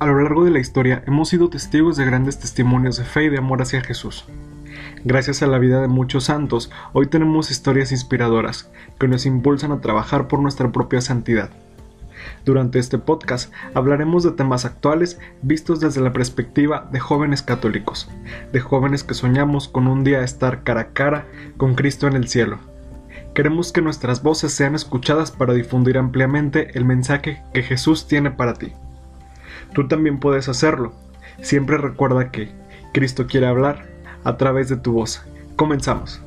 A lo largo de la historia hemos sido testigos de grandes testimonios de fe y de amor hacia Jesús. Gracias a la vida de muchos santos, hoy tenemos historias inspiradoras que nos impulsan a trabajar por nuestra propia santidad. Durante este podcast hablaremos de temas actuales vistos desde la perspectiva de jóvenes católicos, de jóvenes que soñamos con un día estar cara a cara con Cristo en el cielo. Queremos que nuestras voces sean escuchadas para difundir ampliamente el mensaje que Jesús tiene para ti. Tú también puedes hacerlo. Siempre recuerda que Cristo quiere hablar a través de tu voz. Comenzamos.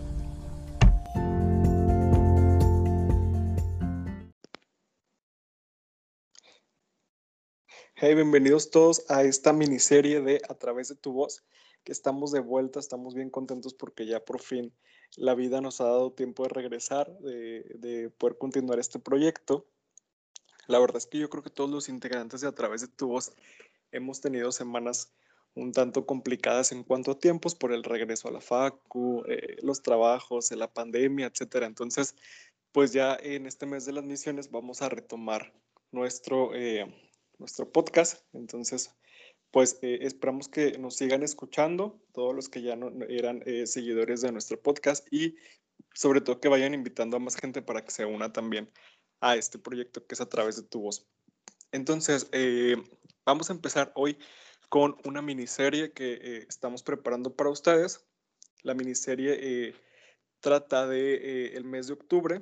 Hey, bienvenidos todos a esta miniserie de A través de tu voz, que estamos de vuelta, estamos bien contentos porque ya por fin la vida nos ha dado tiempo de regresar, de, de poder continuar este proyecto. La verdad es que yo creo que todos los integrantes A través de tu voz hemos tenido semanas un tanto complicadas en cuanto a tiempos por el regreso a la facu, eh, los trabajos, la pandemia, etcétera. Entonces, pues ya en este mes de las misiones vamos a retomar nuestro, eh, nuestro podcast. Entonces, pues eh, esperamos que nos sigan escuchando, todos los que ya no eran seguidores de nuestro podcast y sobre todo que vayan invitando a más gente para que se una también a este proyecto que es a través de tu voz. Entonces, eh, vamos a empezar hoy con una miniserie que eh, estamos preparando para ustedes. La miniserie eh, trata de el mes de octubre,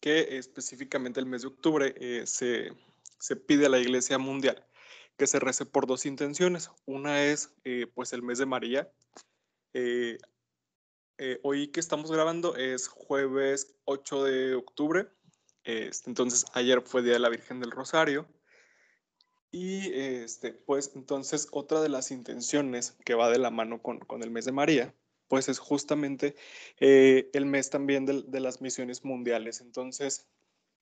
que específicamente el mes de octubre se, se, pide a la Iglesia Mundial que se rece por dos intenciones. Una es pues el mes de María. hoy que estamos grabando es jueves 8 de octubre este, entonces, ayer fue Día de la Virgen del Rosario. Y este, pues entonces otra de las intenciones que va de la mano con, el mes de María, pues es justamente eh, el mes también de, las misiones mundiales. Entonces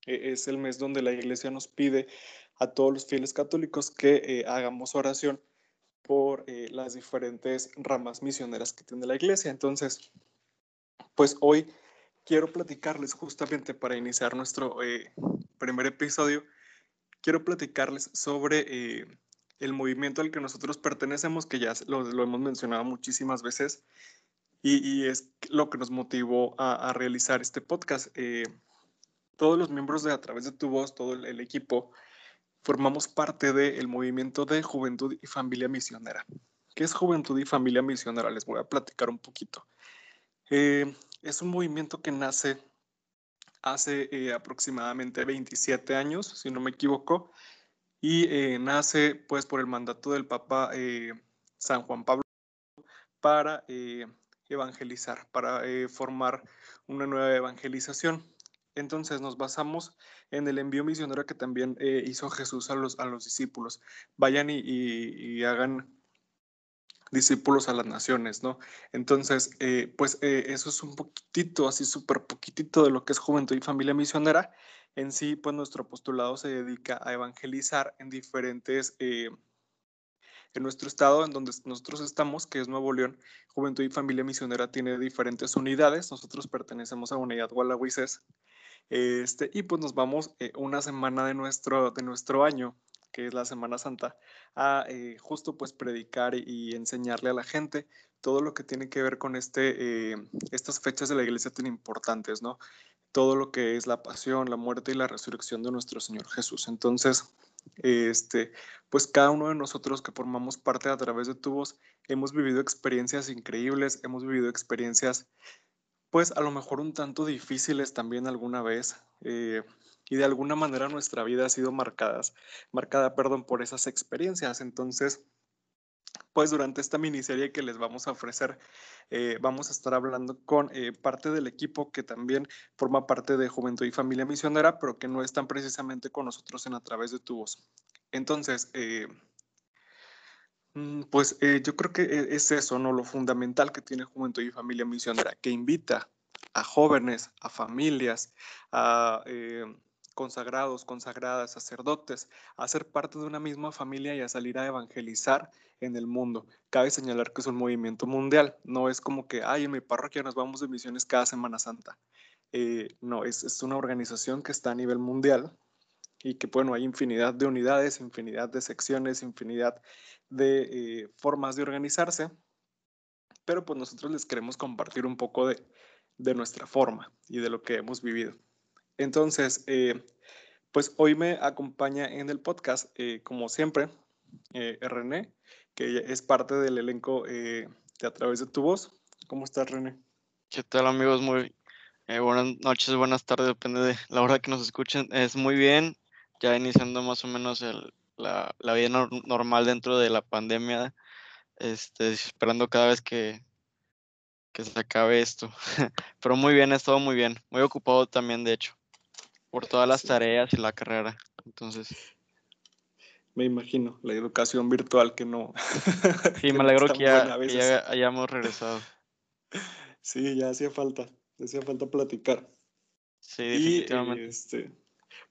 e, es el mes donde la iglesia nos pide a todos los fieles católicos que eh, hagamos oración por eh, las diferentes ramas misioneras que tiene la iglesia. Entonces, pues hoy quiero platicarles justamente para iniciar nuestro eh, primer episodio, quiero platicarles sobre eh, el movimiento al que nosotros pertenecemos, que ya lo, hemos mencionado muchísimas veces, y, es lo que nos motivó a, realizar este podcast. Eh, todos los miembros de A través de tu voz, todo el, equipo, formamos parte del movimiento de Juventud y Familia Misionera. ¿Qué es Juventud y Familia Misionera? Les voy a platicar un poquito. Es un movimiento que nace hace eh, aproximadamente 27 años, si no me equivoco, y eh, nace pues por el mandato del Papa eh, San Juan Pablo para evangelizar, para formar una nueva evangelización. Entonces nos basamos en el envío misionero que también hizo Jesús a los, a los discípulos. Vayan y hagan discípulos a las naciones, ¿no? Entonces, eh, pues eh, eso es un poquitito, así súper poquitito de lo que es Juventud y Familia Misionera. En sí, pues nuestro postulado se dedica a evangelizar en diferentes, eh, en nuestro estado en donde nosotros estamos, que es Nuevo León, Juventud y Familia Misionera tiene diferentes unidades. Nosotros pertenecemos a Unidad Gualahuises. Este, y pues nos vamos una semana de nuestro, de nuestro año que es la Semana Santa, a eh, justo pues predicar y, enseñarle a la gente todo lo que tiene que ver con este, eh, estas fechas de la iglesia tan importantes, ¿no? Todo lo que es la pasión, la muerte y la resurrección de nuestro Señor Jesús. Entonces, este, pues cada uno de nosotros que formamos parte a través de tu voz, hemos vivido experiencias increíbles, hemos vivido experiencias, pues a lo mejor un tanto difíciles también alguna vez. Eh, y de alguna manera nuestra vida ha sido marcadas, marcada perdón, por esas experiencias. Entonces, pues durante esta miniserie que les vamos a ofrecer, eh, vamos a estar hablando con eh, parte del equipo que también forma parte de Juventud y Familia Misionera, pero que no están precisamente con nosotros en A través de tu voz. Entonces, eh, mm, pues yo creo que es eso, ¿no? Lo fundamental que tiene Juventud y Familia Misionera, que invita a jóvenes, a familias, a consagrados, consagradas, sacerdotes, a ser parte de una misma familia y a salir a evangelizar en el mundo. Cabe señalar que es un movimiento mundial, no es como que, ay, en mi parroquia nos vamos de misiones cada Semana Santa. Eh, no, es, es, una organización que está a nivel mundial y que bueno, hay infinidad de unidades, infinidad de secciones, infinidad de eh, formas de organizarse, pero pues nosotros les queremos compartir un poco de, de nuestra forma y de lo que hemos vivido. Entonces, eh, pues hoy me acompaña en el podcast, eh, como siempre, René, que es parte del elenco de A través de tu voz. ¿Cómo estás, René? ¿Qué tal, amigos? Muy buenas noches, buenas tardes, depende de la hora que nos escuchen. Es muy bien, ya iniciando más o menos la, vida normal dentro de la pandemia, este, esperando cada vez que, que se acabe esto. Pero muy bien, ha estado muy bien, muy ocupado también, de hecho, por todas las tareas y la carrera. Entonces. Me imagino, la educación virtual que no. Sí, me alegro que ya, hayamos regresado. Sí, ya hacía falta, hacía falta platicar. Sí, definitivamente. este,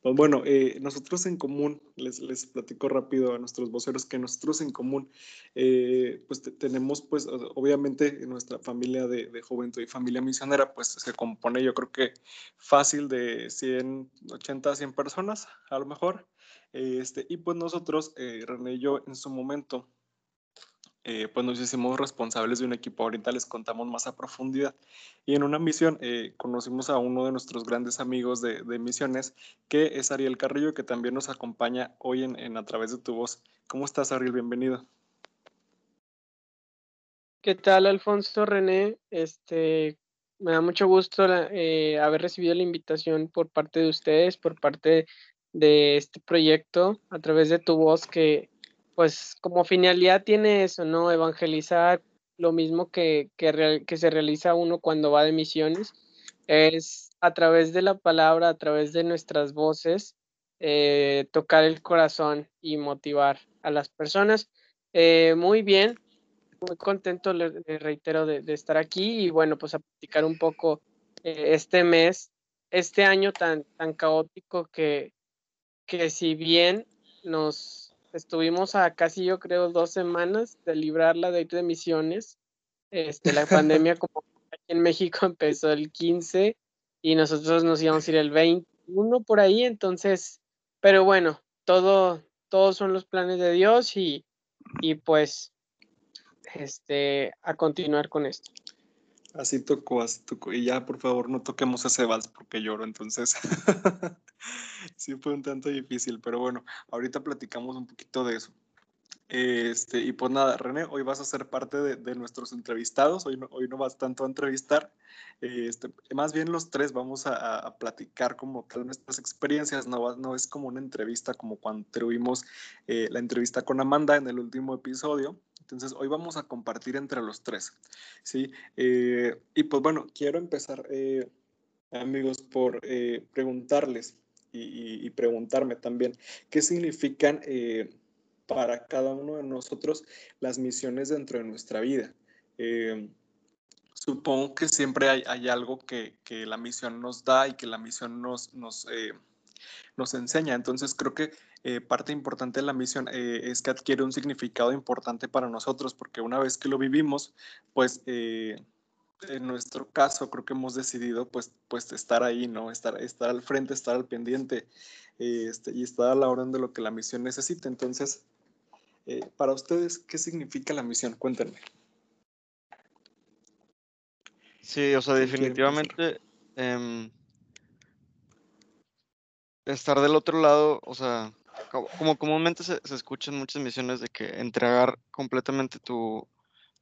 pues bueno, eh, nosotros en común, les, les platico rápido a nuestros voceros que nosotros en común, eh, pues tenemos pues obviamente nuestra familia de, de, juventud y familia misionera, pues se compone yo creo que fácil de 180 a 100 personas a lo mejor. Este, y pues nosotros, eh, René y yo en su momento, eh, pues nos hicimos responsables de un equipo. Ahorita les contamos más a profundidad. Y en una misión eh, conocimos a uno de nuestros grandes amigos de, misiones, que es Ariel Carrillo, que también nos acompaña hoy en, A través de tu voz. ¿Cómo estás, Ariel? Bienvenido. ¿Qué tal, Alfonso René? Este, me da mucho gusto eh, haber recibido la invitación por parte de ustedes, por parte de este proyecto, a través de tu voz, que pues como finalidad tiene eso, ¿no? Evangelizar lo mismo que, que, que, se realiza uno cuando va de misiones, es a través de la palabra, a través de nuestras voces, eh, tocar el corazón y motivar a las personas. Eh, muy bien, muy contento, le, reitero, de, estar aquí y bueno, pues a platicar un poco eh, este mes, este año tan, tan caótico que, que si bien nos estuvimos a casi yo creo dos semanas de librarla de de misiones. Este, la pandemia como aquí en México empezó el 15 y nosotros nos íbamos a ir el 21 por ahí, entonces, pero bueno, todo, todos son los planes de Dios y, y pues este, a continuar con esto. Así tocó, así tocó. Y ya, por favor, no toquemos ese vals porque lloro, entonces. sí fue un tanto difícil, pero bueno, ahorita platicamos un poquito de eso. Este, y pues nada, René, hoy vas a ser parte de, nuestros entrevistados, hoy no, hoy no vas tanto a entrevistar, este, más bien los tres vamos a, platicar como tal nuestras experiencias, no, no es como una entrevista como cuando tuvimos eh, la entrevista con Amanda en el último episodio, entonces hoy vamos a compartir entre los tres, ¿sí? Eh, y pues bueno, quiero empezar, eh, amigos, por preguntarles y, preguntarme también, ¿qué significan para cada uno de nosotros las misiones dentro de nuestra vida. Eh, supongo que siempre hay, algo que, la misión nos da y que la misión nos, nos, eh, nos enseña. Entonces creo que eh, parte importante de la misión es que adquiere un significado importante para nosotros, porque una vez que lo vivimos, pues en nuestro caso creo que hemos decidido pues, pues estar ahí, ¿no? Estar, estar al frente, estar al pendiente este, y estar a la orden de lo que la misión necesita. Entonces, eh, para ustedes, ¿qué significa la misión? Cuéntenme. Sí, o sea, definitivamente em, estar del otro lado, o sea, como, comúnmente se, se, escuchan muchas misiones de que entregar completamente tu,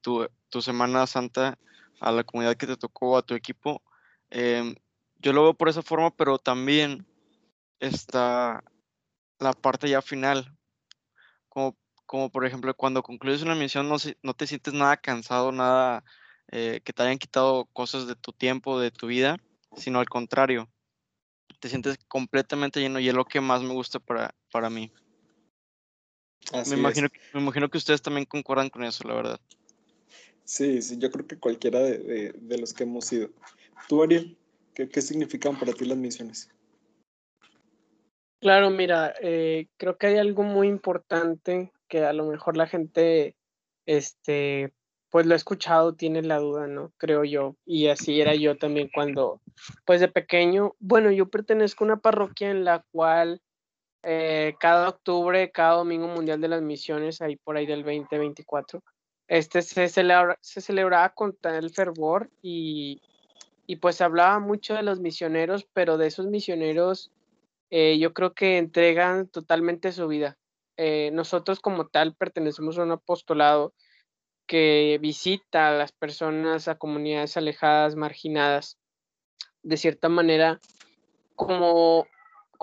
tu, tu, Semana Santa a la comunidad que te tocó, a tu equipo, em, yo lo veo por esa forma, pero también está la parte ya final, como como por ejemplo cuando concluyes una misión no, no te sientes nada cansado, nada eh, que te hayan quitado cosas de tu tiempo, de tu vida, sino al contrario, te sientes completamente lleno y es lo que más me gusta para, para mí. me, imagino, me imagino que ustedes también concuerdan con eso, la verdad. Sí, sí, yo creo que cualquiera de, de, los que hemos ido. Tú, Ariel, ¿qué, ¿qué significan para ti las misiones? Claro, mira, eh, creo que hay algo muy importante que a lo mejor la gente, este, pues lo ha escuchado, tiene la duda, ¿no? Creo yo. Y así era yo también cuando, pues de pequeño, bueno, yo pertenezco a una parroquia en la cual eh, cada octubre, cada domingo mundial de las misiones, ahí por ahí del 2024, este se, celebra, se celebraba con tal fervor y, y pues hablaba mucho de los misioneros, pero de esos misioneros eh, yo creo que entregan totalmente su vida. Eh, nosotros como tal pertenecemos a un apostolado que visita a las personas, a comunidades alejadas, marginadas, de cierta manera, como,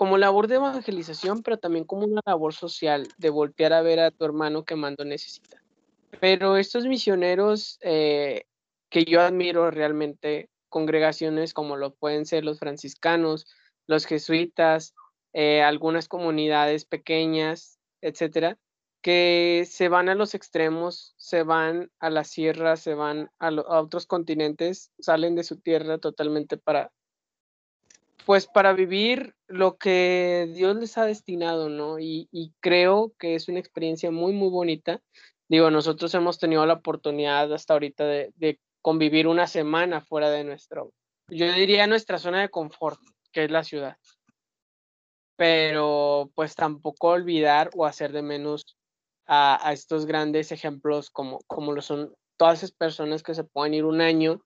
como labor de evangelización, pero también como una labor social, de voltear a ver a tu hermano que mando necesita. Pero estos misioneros eh, que yo admiro realmente, congregaciones como lo pueden ser los franciscanos, los jesuitas, eh, algunas comunidades pequeñas, etcétera, que se van a los extremos, se van a la sierra, se van a, otros continentes, salen de su tierra totalmente para, pues para vivir lo que Dios les ha destinado, ¿no? Y, creo que es una experiencia muy, muy bonita. Digo, nosotros hemos tenido la oportunidad hasta ahorita de, convivir una semana fuera de nuestro, yo diría nuestra zona de confort, que es la ciudad. Pero pues tampoco olvidar o hacer de menos a, estos grandes ejemplos como, como lo son todas esas personas que se pueden ir un año,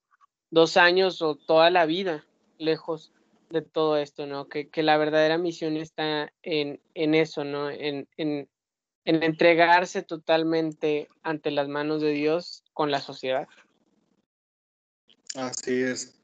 dos años o toda la vida lejos de todo esto, ¿no? Que, que la verdadera misión está en, en eso, ¿no? En, en, en entregarse totalmente ante las manos de Dios con la sociedad. Así es.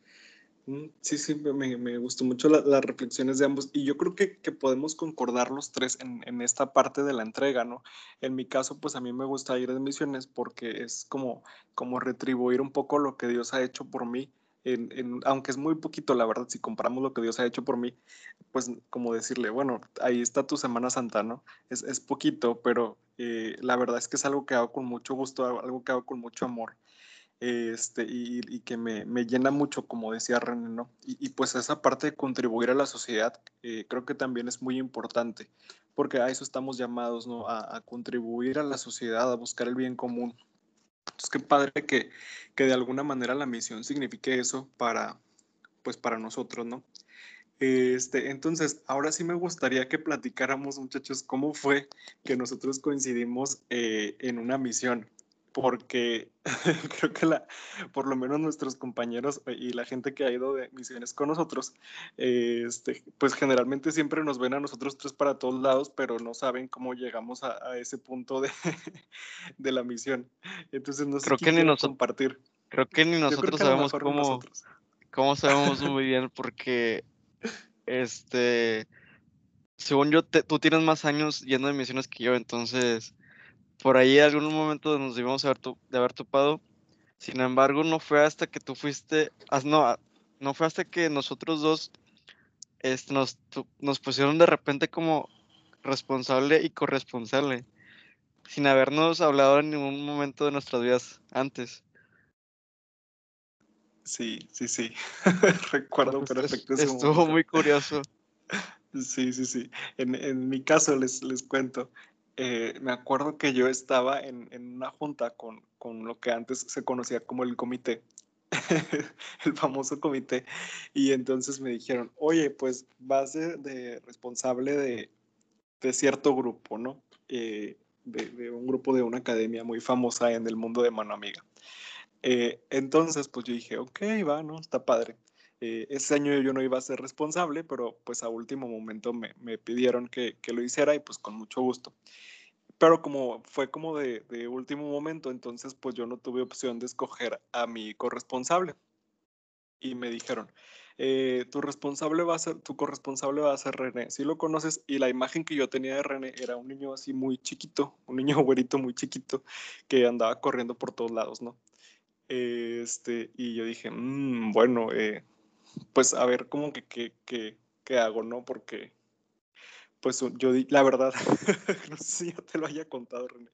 Mm, sí, sí, me, me gustó mucho las reflexiones de ambos y yo creo que, que podemos concordar los tres en, en, esta parte de la entrega, ¿no? En mi caso, pues a mí me gusta ir de misiones porque es como, como retribuir un poco lo que Dios ha hecho por mí, en, aunque es muy poquito, la verdad, si comparamos lo que Dios ha hecho por mí, pues como decirle, bueno, ahí está tu Semana Santa, ¿no? Es, poquito, pero eh, la verdad es que es algo que hago con mucho gusto, algo que hago con mucho amor este, y, que me, me, llena mucho, como decía René, ¿no? Y, pues esa parte de contribuir a la sociedad eh, creo que también es muy importante, porque a eso estamos llamados, ¿no? A, contribuir a la sociedad, a buscar el bien común. Entonces, qué padre que, que de alguna manera la misión signifique eso para, pues para nosotros, ¿no? Este, entonces, ahora sí me gustaría que platicáramos, muchachos, cómo fue que nosotros coincidimos eh, en una misión porque creo que la, por lo menos nuestros compañeros eh, y la gente que ha ido de misiones con nosotros, este, pues generalmente siempre nos ven a nosotros tres para todos lados, pero no saben cómo llegamos a, ese punto de, de, la misión. Entonces no sé creo que ni nosotros compartir. Creo que ni nosotros sabemos cómo, cómo sabemos muy bien porque este según yo tú tienes más años yendo de misiones que yo, entonces por ahí en algún momento nos debimos haber de haber topado. Sin embargo, no fue hasta que tú fuiste, no, no fue hasta que nosotros dos este, nos, nos pusieron de repente como responsable y corresponsable, sin habernos hablado en ningún momento de nuestras vidas antes. Sí, sí, sí. Recuerdo perfecto Estuvo muy curioso. Sí, sí, sí. En, en mi caso les, les cuento. Eh, me acuerdo que yo estaba en, en una junta con, con, lo que antes se conocía como el comité, el famoso comité, y entonces me dijeron, oye, pues vas de, de responsable de, de, cierto grupo, ¿no? Eh, de, de, un grupo de una academia muy famosa en el mundo de mano amiga. Eh, entonces, pues yo dije, ok, va, ¿no? Está padre. Ese año yo no iba a ser responsable, pero pues a último momento me, me pidieron que, que, lo hiciera y pues con mucho gusto pero como fue como de, de, último momento, entonces pues yo no tuve opción de escoger a mi corresponsable. Y me dijeron, eh, tu responsable va a ser, tu corresponsable va a ser René. Si lo conoces, y la imagen que yo tenía de René era un niño así muy chiquito, un niño güerito muy chiquito, que andaba corriendo por todos lados, ¿no? Este, y yo dije, mmm, bueno, eh, pues a ver cómo que, que, que, que hago, ¿no? Porque pues yo di, la verdad, no sé si ya te lo haya contado, René.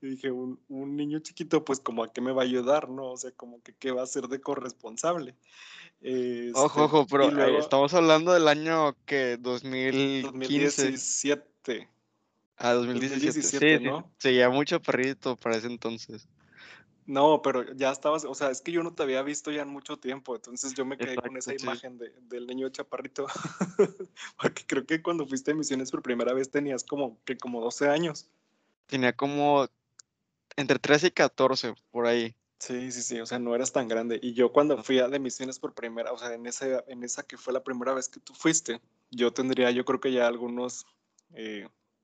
Yo dije, un, un, niño chiquito, pues como a qué me va a ayudar, ¿no? O sea, como que qué va a ser de corresponsable. Este, ojo, ojo, pero eh, estamos hablando del año que 2015. 2017. Ah, 2017, 2017 sí, ¿no? Sí, ya mucho perrito para ese entonces. No, pero ya estabas, o sea, es que yo no te había visto ya en mucho tiempo, entonces yo me quedé con esa imagen de, del niño chaparrito, porque creo que cuando fuiste a misiones por primera vez tenías como que como 12 años. Tenía como entre 13 y 14, por ahí. Sí, sí, sí, o sea, no eras tan grande. Y yo cuando fui a de misiones por primera, o sea, en esa, en esa que fue la primera vez que tú fuiste, yo tendría, yo creo que ya algunos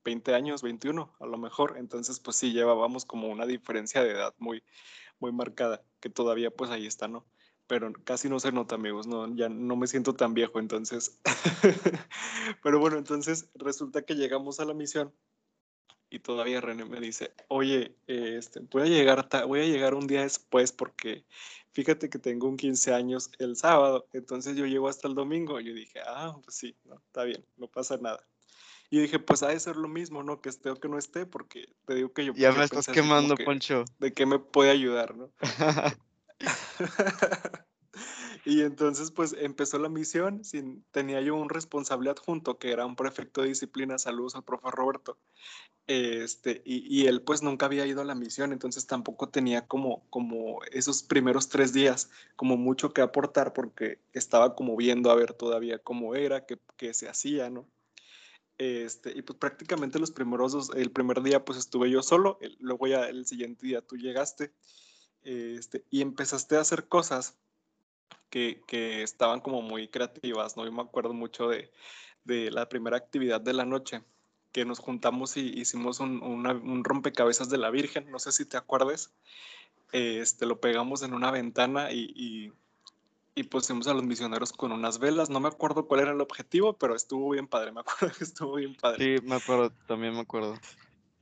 20 eh, años, 21 a lo mejor. Entonces, pues sí, llevábamos como una diferencia de edad muy, muy marcada, que todavía pues ahí está, ¿no? Pero casi no se nota, amigos, no, ya no me siento tan viejo, entonces. Pero bueno, entonces resulta que llegamos a la misión y todavía René me dice, oye, este, voy, a llegar voy a llegar un día después porque fíjate que tengo un 15 años el sábado, entonces yo llego hasta el domingo. Yo dije, ah, pues sí, no, está bien, no pasa nada. Y dije, pues ha de ser lo mismo, ¿no? Que esté o que no esté, porque te digo que yo... Ya me estás quemando, Poncho. De qué me puede ayudar, ¿no? y entonces, pues empezó la misión. Sin, tenía yo un responsable adjunto que era un prefecto de disciplina. Saludos al profe Roberto. Este, y, y, él, pues nunca había ido a la misión, entonces tampoco tenía como, como esos primeros tres días, como mucho que aportar, porque estaba como viendo a ver todavía cómo era, qué, qué se hacía, ¿no? Este, y pues prácticamente los primeros dos, el primer día pues estuve yo solo, luego ya el siguiente día tú llegaste este, y empezaste a hacer cosas que, que, estaban como muy creativas, ¿no? Yo me acuerdo mucho de, de la primera actividad de la noche, que nos juntamos y hicimos un, un, rompecabezas de la Virgen, no sé si te acuerdes, este, lo pegamos en una ventana y pusimos a los misioneros con unas velas. No me acuerdo cuál era el objetivo, pero estuvo bien padre. Me acuerdo que estuvo bien padre. Sí, me acuerdo, también me acuerdo.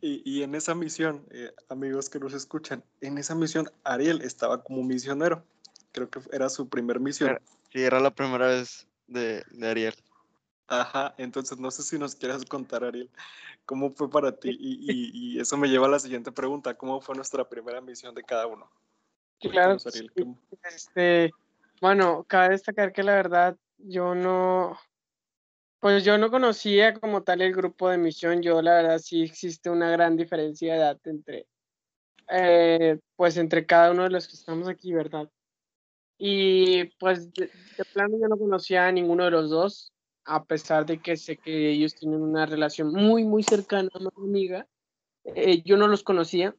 Y, y en esa misión, eh, amigos que nos escuchan, en esa misión Ariel estaba como misionero. Creo que era su primer misión. sí, era la primera vez de, de, Ariel. Ajá, entonces no sé si nos quieras contar, Ariel, cómo fue para ti. Y, y, y eso me lleva a la siguiente pregunta: ¿cómo fue nuestra primera misión de cada uno? Claro. Ariel, este bueno, cabe destacar que la verdad yo no, pues yo no conocía como tal el grupo de misión. Yo la verdad sí existe una gran diferencia de edad entre, eh, pues entre cada uno de los que estamos aquí, ¿verdad? Y pues de, plano yo no conocía a ninguno de los dos, a pesar de que sé que ellos tienen una relación muy, muy cercana, muy amiga. Eh, yo no los conocía,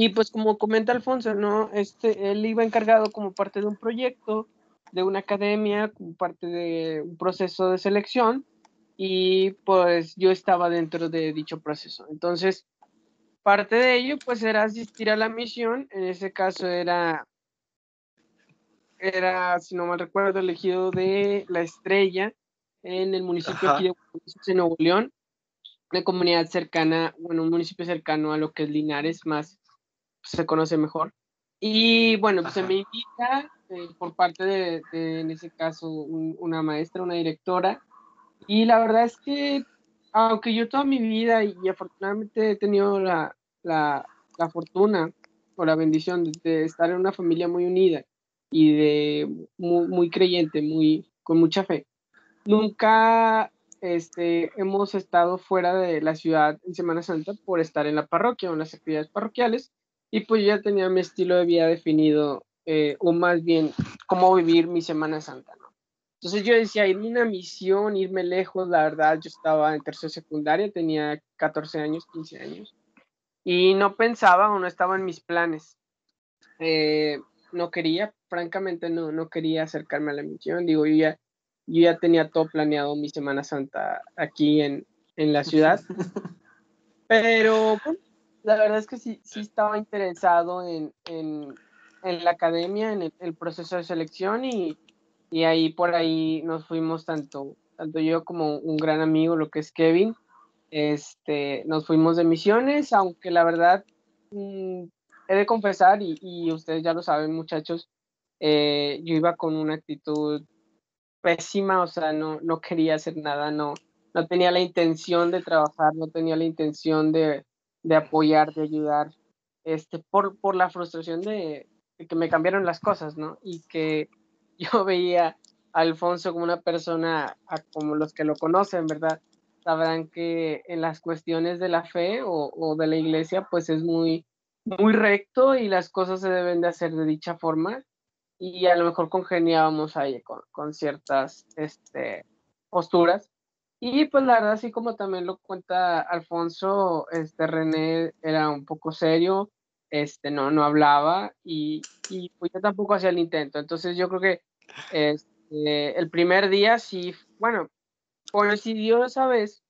y pues como comenta Alfonso, ¿no? Este, él iba encargado como parte de un proyecto, de una academia, como parte de un proceso de selección, y pues yo estaba dentro de dicho proceso. Entonces, parte de ello pues era asistir a la misión, en ese caso era, era, si no mal recuerdo, elegido de La Estrella, en el municipio de Nuevo León, una comunidad cercana, bueno, un municipio cercano a lo que es Linares, más se conoce mejor. Y bueno, pues se me invita eh, por parte de, en ese caso, una maestra, una directora. Y la verdad es que, aunque yo toda mi vida y, afortunadamente he tenido la, la, la, fortuna o la bendición de, estar en una familia muy unida y de muy, muy creyente, muy, con mucha fe, nunca este, hemos estado fuera de la ciudad en Semana Santa por estar en la parroquia o en las actividades parroquiales y pues ya tenía mi estilo de vida definido, eh, o más bien cómo vivir mi Semana Santa, ¿no? Entonces yo decía, irme a una misión, irme lejos, la verdad, yo estaba en tercera secundaria, tenía 14 años, 15 años, y no pensaba o no estaba en mis planes. Eh, no quería, francamente no, no quería acercarme a la misión, digo, yo ya, yo ya tenía todo planeado mi Semana Santa aquí en, en la ciudad, pero la verdad es que sí, sí estaba interesado en, en, en la academia, en el, proceso de selección y, y, ahí por ahí nos fuimos tanto, tanto yo como un gran amigo, lo que es Kevin, este, nos fuimos de misiones, aunque la verdad mm, he de confesar, y, y, ustedes ya lo saben muchachos, eh, yo iba con una actitud pésima, o sea, no, no quería hacer nada, no, no tenía la intención de trabajar, no tenía la intención de, de apoyar, de ayudar, este, por, por la frustración de, que me cambiaron las cosas, ¿no? Y que yo veía a Alfonso como una persona, como los que lo conocen, ¿verdad? Sabrán que en las cuestiones de la fe o, de la iglesia, pues es muy, muy recto y las cosas se deben de hacer de dicha forma. Y a lo mejor congeniábamos ahí con, con ciertas este, posturas Y pues la verdad, así como también lo cuenta Alfonso, este René era un poco serio, este, no, no hablaba y, y pues yo tampoco hacía el intento. Entonces yo creo que este, el primer día sí, bueno, coincidió esa vez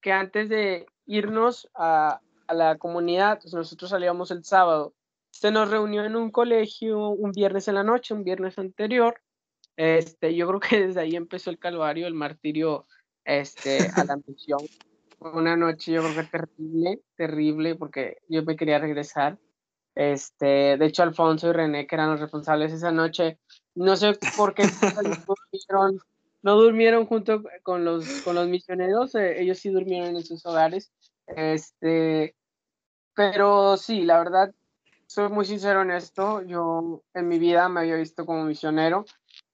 que antes de irnos a, a la comunidad, pues nosotros salíamos el sábado, se nos reunió en un colegio un viernes en la noche, un viernes anterior. Este, yo creo que desde ahí empezó el calvario, el martirio este, a la misión. Una noche yo creo que terrible, terrible, porque yo me quería regresar. Este, de hecho, Alfonso y René, que eran los responsables esa noche, no sé por qué no durmieron, junto con los, con los misioneros, eh, ellos sí durmieron en sus hogares. Este, pero sí, la verdad, soy muy sincero en esto, yo en mi vida me había visto como misionero,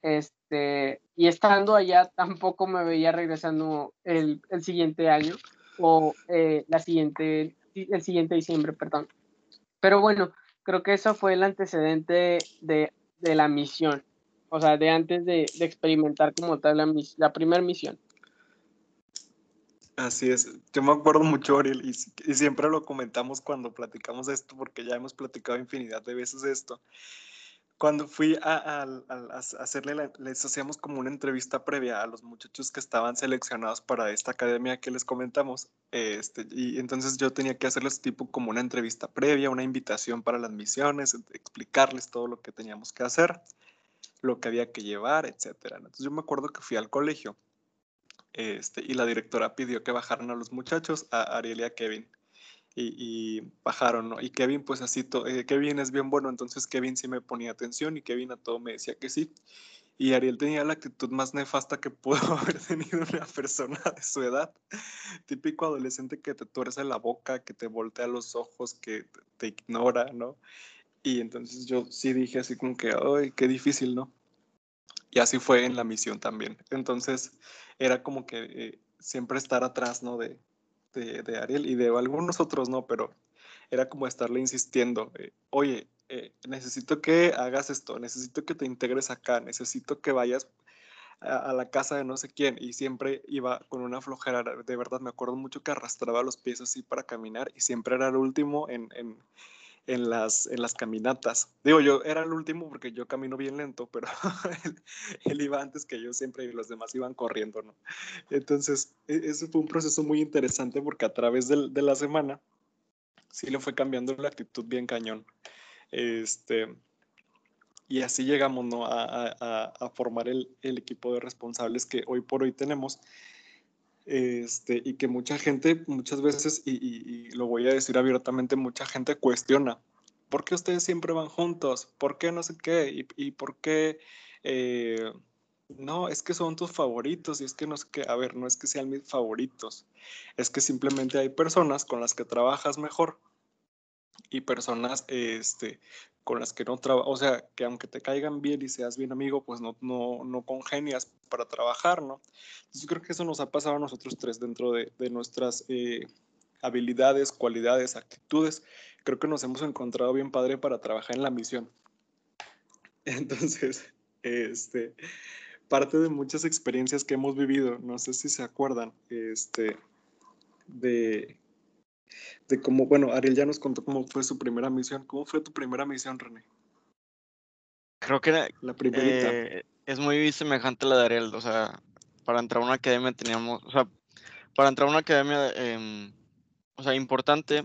este, y estando allá tampoco me veía regresando el, el siguiente año o eh, la siguiente, el siguiente diciembre, perdón. Pero bueno, creo que eso fue el antecedente de, de la misión, o sea, de antes de, de experimentar como tal la, la primera misión. Así es, yo me acuerdo mucho, Ariel, y, y, siempre lo comentamos cuando platicamos esto, porque ya hemos platicado infinidad de veces esto cuando fui a, hacerle, les hacíamos como una entrevista previa a los muchachos que estaban seleccionados para esta academia que les comentamos. Este, y entonces yo tenía que hacerles tipo como una entrevista previa, una invitación para las misiones, explicarles todo lo que teníamos que hacer, lo que había que llevar, etc. Entonces yo me acuerdo que fui al colegio este, y la directora pidió que bajaran a los muchachos, a Ariel y a Kevin y, bajaron, ¿no? Y Kevin, pues así, eh, Kevin es bien bueno, entonces Kevin sí me ponía atención y Kevin a todo me decía que sí. Y Ariel tenía la actitud más nefasta que pudo haber tenido una persona de su edad. Típico adolescente que te tuerce la boca, que te voltea los ojos, que te ignora, ¿no? Y entonces yo sí dije así como que, ay, qué difícil, ¿no? Y así fue en la misión también. Entonces era como que eh, siempre estar atrás, ¿no? De, de, Ariel y de algunos otros no, pero era como estarle insistiendo, eh, oye, eh, necesito que hagas esto, necesito que te integres acá, necesito que vayas a, la casa de no sé quién y siempre iba con una flojera, de verdad me acuerdo mucho que arrastraba los pies así para caminar y siempre era el último en en las, en las caminatas. Digo, yo era el último porque yo camino bien lento, pero él, iba antes que yo siempre y los demás iban corriendo, ¿no? Entonces, e, eso fue un proceso muy interesante porque a través de, de la semana sí le fue cambiando la actitud bien cañón. Este, y así llegamos ¿no? a, a, a formar el, el, equipo de responsables que hoy por hoy tenemos este, y que mucha gente, muchas veces, y, lo voy a decir abiertamente, mucha gente cuestiona, ¿por qué ustedes siempre van juntos? ¿Por qué no sé qué? ¿Y, por qué? Eh, no, es que son tus favoritos y es que no sé qué, a ver, no es que sean mis favoritos, es que simplemente hay personas con las que trabajas mejor y personas este, con las que no trabajas, o sea, que aunque te caigan bien y seas bien amigo, pues no, no, no congenias para trabajar, ¿no? Entonces creo que eso nos ha pasado a nosotros tres dentro de, de nuestras eh, habilidades, cualidades, actitudes. Creo que nos hemos encontrado bien padre para trabajar en la misión. Entonces, este, parte de muchas experiencias que hemos vivido, no sé si se acuerdan, este, de, de cómo, bueno, Ariel ya nos contó cómo fue su primera misión. ¿Cómo fue tu primera misión, René? Creo que la primerita. Eh, es muy semejante a la de Ariel, o sea, para entrar a una academia teníamos, o sea, para entrar a una academia, em, o sea, importante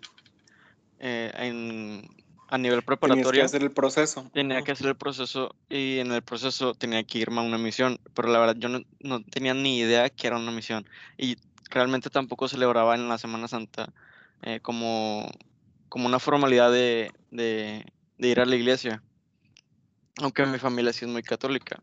eh, en, a nivel preparatorio. Tenía que hacer el proceso. Tenía que hacer el proceso y en el proceso tenía que irme a una misión, pero la verdad yo no, no tenía ni idea que era una misión y realmente tampoco celebraba en la Semana Santa eh, como, como una formalidad de, de, ir a la iglesia, aunque mi familia sí es muy católica.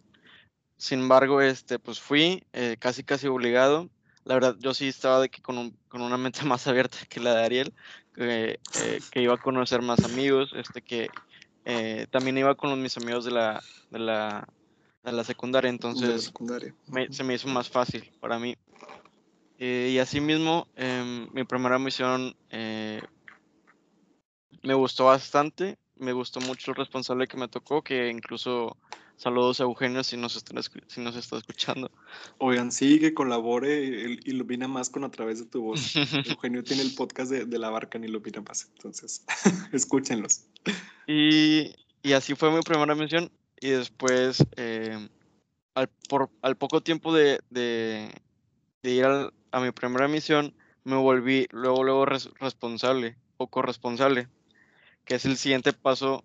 Sin embargo, este, pues fui eh, casi casi obligado. La verdad, yo sí estaba de que con, con una mente más abierta que la de Ariel, que, eh, que iba a conocer más amigos, este, que también iba con mis amigos de la, de la, de la secundaria, entonces secundaria. se me hizo más fácil para mí. Eh, y asimismo, eh, mi primera misión eh, me gustó bastante, me gustó mucho el responsable que me tocó, que incluso Saludos a Eugenio si nos, si nos está escuchando. Oigan, sí, que colabore, ilumina más con a través de tu voz. Eugenio tiene el podcast de, de la barca en Ilumina Más, entonces escúchenlos. Y, y, así fue mi primera misión. Y después, eh, al, por, al poco tiempo de, de, de ir a mi primera misión, me volví luego, luego responsable o corresponsable, que es el siguiente paso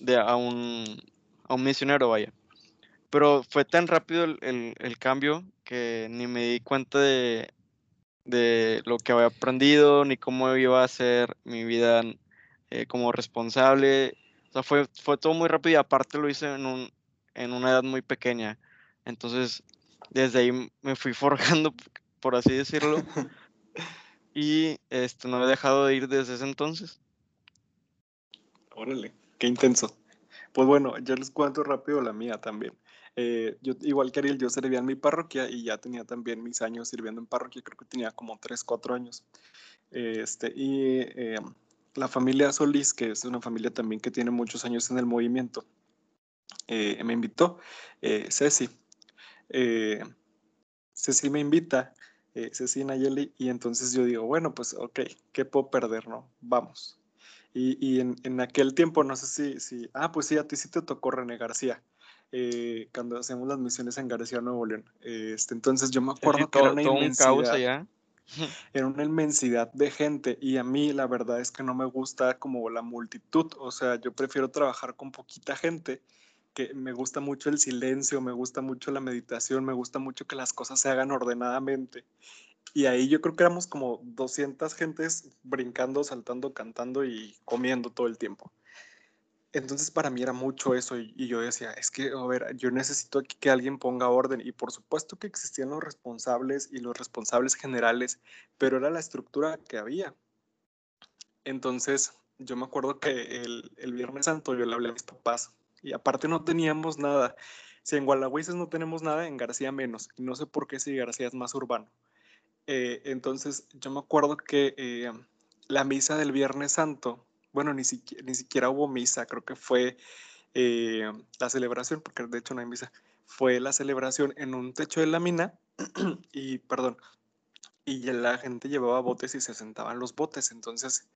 de a un, a un misionero, vaya. Pero fue tan rápido el, el, cambio que ni me di cuenta de, de, lo que había aprendido, ni cómo iba a ser mi vida eh, como responsable. O sea, fue, fue todo muy rápido y aparte lo hice en, un, en una edad muy pequeña. Entonces, desde ahí me fui forjando, por así decirlo. y este, no he dejado de ir desde ese entonces. Órale, qué intenso. Pues bueno, yo les cuento rápido la mía también. Eh, yo, igual que Ariel, yo servía en mi parroquia y ya tenía también mis años sirviendo en parroquia, creo que tenía como 3, 4 años. Este, y eh, la familia Solís, que es una familia también que tiene muchos años en el movimiento, eh, me invitó, Ceci. Ceci me invita, Ceci Nayeli, y entonces yo digo, bueno, pues ok, ¿qué puedo perder? No, vamos. Y, en, aquel tiempo, no sé si, si, ah, pues sí, a ti sí te tocó René García, eh, cuando hacemos las misiones en García, Nuevo León. Este, entonces yo me acuerdo que era una inmensidad. Era una inmensidad de gente y a mí la verdad es que no me gusta como la multitud, o sea, yo prefiero trabajar con poquita gente, que me gusta mucho el silencio, me gusta mucho la meditación, me gusta mucho que las cosas se hagan ordenadamente. Y ahí yo creo que éramos como 200 gentes brincando, saltando, cantando y comiendo todo el tiempo. Entonces para mí era mucho eso y, yo decía, es que, a ver, yo necesito que alguien ponga orden y por supuesto que existían los responsables y los responsables generales, pero era la estructura que había. Entonces yo me acuerdo que el, el Viernes Santo yo le hablé a mis papás y aparte no teníamos nada. Si en Gualahuises no tenemos nada, en García menos. Y no sé por qué si García es más urbano. Eh, entonces, yo me acuerdo que eh, la misa del Viernes Santo, bueno, ni siquiera, ni siquiera hubo misa, creo que fue eh, la celebración, porque de hecho no hay misa, fue la celebración en un techo de lámina y, perdón, y la gente llevaba botes y se sentaban los botes, entonces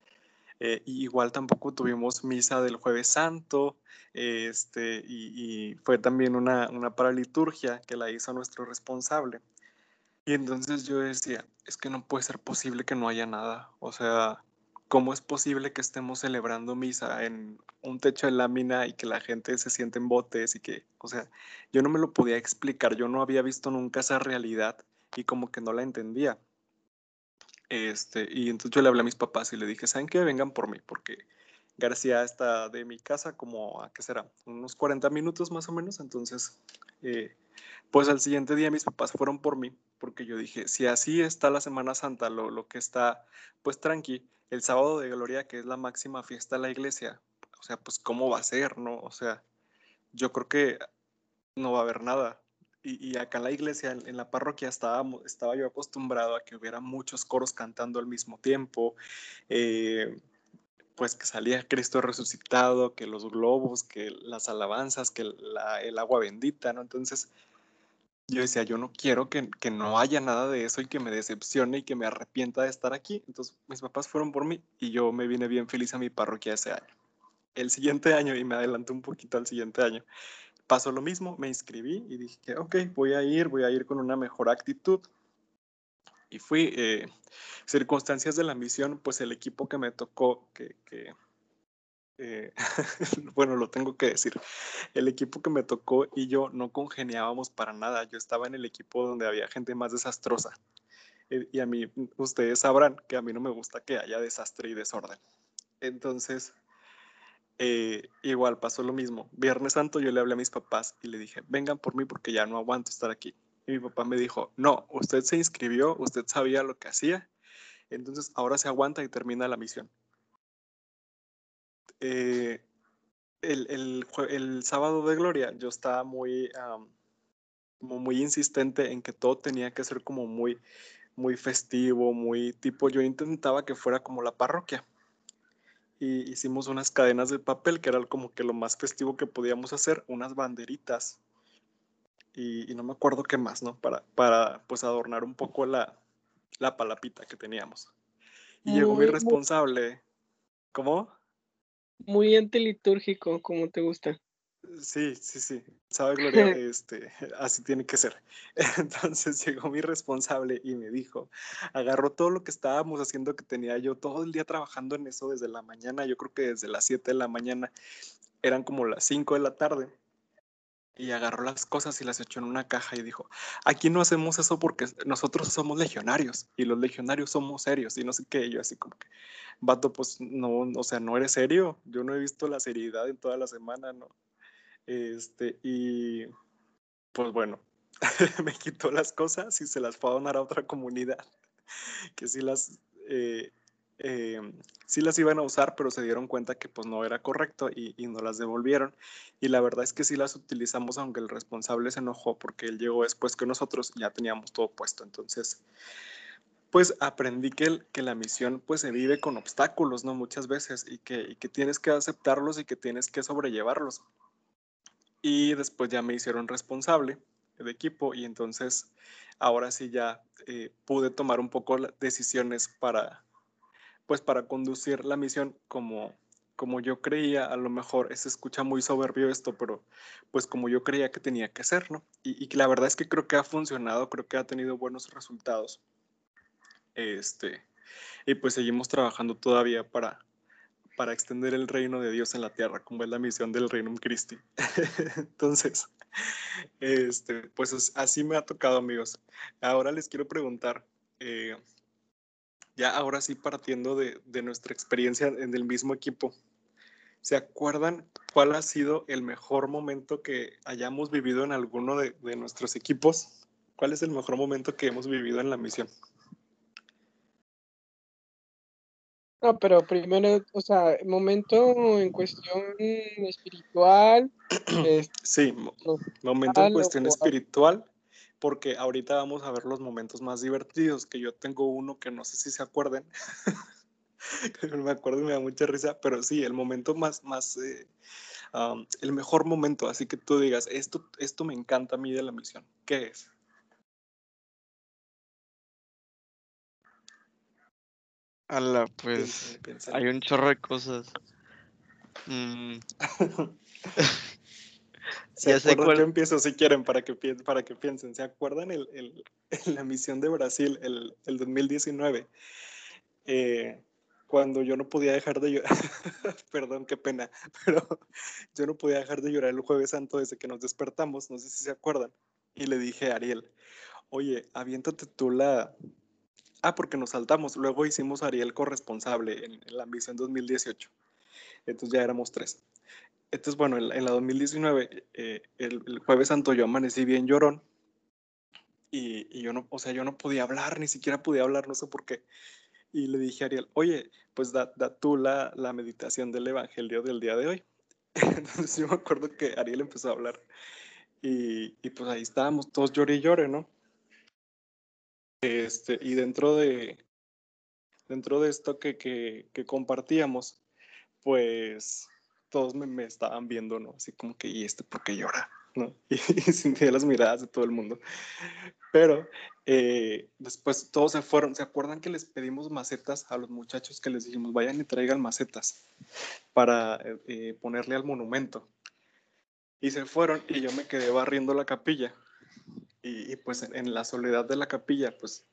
igual tampoco tuvimos misa del jueves santo, este, y, y fue también una, una paraliturgia que la hizo nuestro responsable. Y entonces yo decía, es que no puede ser posible que no haya nada. O sea, ¿cómo es posible que estemos celebrando misa en un techo de lámina y que la gente se siente en botes y que, o sea, yo no me lo podía explicar, yo no había visto nunca esa realidad y como que no la entendía. Este, y entonces yo le hablé a mis papás y le dije, ¿saben qué? Vengan por mí, porque García está de mi casa como, ¿a qué será? Unos 40 minutos más o menos, entonces, eh, pues al siguiente día mis papás fueron por mí porque yo dije, si así está la Semana Santa, lo, lo, que está, pues tranqui, el sábado de Gloria, que es la máxima fiesta de la iglesia, o sea, pues cómo va a ser, ¿no? O sea, yo creo que no va a haber nada. Y, y acá en la iglesia, en, la parroquia, estaba, estaba yo acostumbrado a que hubiera muchos coros cantando al mismo tiempo, eh, pues que salía Cristo resucitado, que los globos, que las alabanzas, que el agua bendita, ¿no? Entonces, yo decía, yo no quiero que, que, no haya nada de eso y que me decepcione y que me arrepienta de estar aquí. Entonces mis papás fueron por mí y yo me vine bien feliz a mi parroquia ese año. El siguiente año, y me adelanté un poquito al siguiente año, pasó lo mismo, me inscribí y dije, ok, voy a ir, voy a ir con una mejor actitud. Y fui, eh, circunstancias de la misión, pues el equipo que me tocó, que, que eh, bueno, lo tengo que decir, el equipo que me tocó y yo no congeniábamos para nada. Yo estaba en el equipo donde había gente más desastrosa. Eh, y a mí, ustedes sabrán que a mí no me gusta que haya desastre y desorden. Entonces, eh, igual pasó lo mismo. Viernes Santo yo le hablé a mis papás y le dije, vengan por mí porque ya no aguanto estar aquí. Y mi papá me dijo, no, usted se inscribió, usted sabía lo que hacía, entonces ahora se aguanta y termina la misión. Eh, el, el, el, sábado de Gloria yo estaba muy, como muy insistente en que todo tenía que ser como muy, muy festivo, muy tipo, yo intentaba que fuera como la parroquia. Y hicimos unas cadenas de papel, que era como que lo más festivo que podíamos hacer, unas banderitas y, no me acuerdo qué más, ¿no? Para, para pues adornar un poco la, la palapita que teníamos. Y llegó mi responsable. ¿Cómo? Muy antilitúrgico, como te gusta. Sí, sí, sí. Sabe Gloria, este, así tiene que ser. Entonces llegó mi responsable y me dijo, agarró todo lo que estábamos haciendo que tenía yo todo el día trabajando en eso desde la mañana, yo creo que desde las 7 de la mañana, eran como las 5 de la tarde y agarró las cosas y las echó en una caja y dijo, aquí no hacemos eso porque nosotros somos legionarios y los legionarios somos serios y no sé qué, yo así como que, vato, pues no, o sea, no eres serio, yo no he visto la seriedad en toda la semana, ¿no? Este, y pues bueno, me quitó las cosas y se las fue a donar a otra comunidad que sí las, eh, eh, sí las iban a usar, pero se dieron cuenta que pues no era correcto y, no las devolvieron. Y la verdad es que sí las utilizamos, aunque el responsable se enojó porque él llegó después que nosotros ya teníamos todo puesto. Entonces, pues aprendí que, que la misión pues se vive con obstáculos, ¿no? Muchas veces y que, y que tienes que aceptarlos y que tienes que sobrellevarlos. Y después ya me hicieron responsable de equipo y entonces ahora sí ya eh, pude tomar un poco decisiones para pues para conducir la misión como, como yo creía, a lo mejor se escucha muy soberbio esto, pero pues como yo creía que tenía que ser, ¿no? Y, y la verdad es que creo que ha funcionado, creo que ha tenido buenos resultados. Este, y pues seguimos trabajando todavía para, para extender el reino de Dios en la tierra, como es la misión del Reino Christi. Entonces, este, pues así me ha tocado, amigos. Ahora les quiero preguntar, eh, ya ahora sí partiendo de, nuestra experiencia en el mismo equipo, ¿se acuerdan cuál ha sido el mejor momento que hayamos vivido en alguno de, nuestros equipos? ¿Cuál es el mejor momento que hemos vivido en la misión? No, pero primero, o sea, momento en cuestión espiritual. sí, momento en cuestión espiritual porque ahorita vamos a ver los momentos más divertidos, que yo tengo uno que no sé si se acuerden, me acuerdo y me da mucha risa, pero sí, el momento más, más, eh, el mejor momento, así que tú digas, esto, esto me encanta a mí de la misión, ¿qué es? Ala, pues hay un chorro de cosas. Mm. ¿Se ya sé Yo empiezo si quieren para que, para que piensen. ¿Se acuerdan el, el, la misión de Brasil, el, el 2019? Eh, cuando yo no podía dejar de llorar, perdón, qué pena, pero yo no podía dejar de llorar el jueves santo desde que nos despertamos, no sé si se acuerdan, y le dije a Ariel, oye, aviéntate tú la... Ah, porque nos saltamos, luego hicimos Ariel corresponsable en, en la misión 2018, entonces ya éramos tres. Entonces, bueno, en, la 2019, eh, el, jueves santo yo amanecí bien llorón y, yo no, o sea, yo no podía hablar, ni siquiera podía hablar, no sé por qué. Y le dije a Ariel, oye, pues da, tú la, la, meditación del Evangelio del día de hoy. Entonces yo me acuerdo que Ariel empezó a hablar y, y pues ahí estábamos todos llore y llore, ¿no? Este, y dentro de, dentro de esto que, que, que compartíamos, pues todos me, estaban viendo, ¿no? Así como que, ¿y este por qué llora? ¿no? Y, sentía las miradas de todo el mundo. Pero eh, después todos se fueron. ¿Se acuerdan que les pedimos macetas a los muchachos que les dijimos, vayan y traigan macetas para eh, eh, ponerle al monumento? Y se fueron y yo me quedé barriendo la capilla. Y, pues en, la soledad de la capilla, pues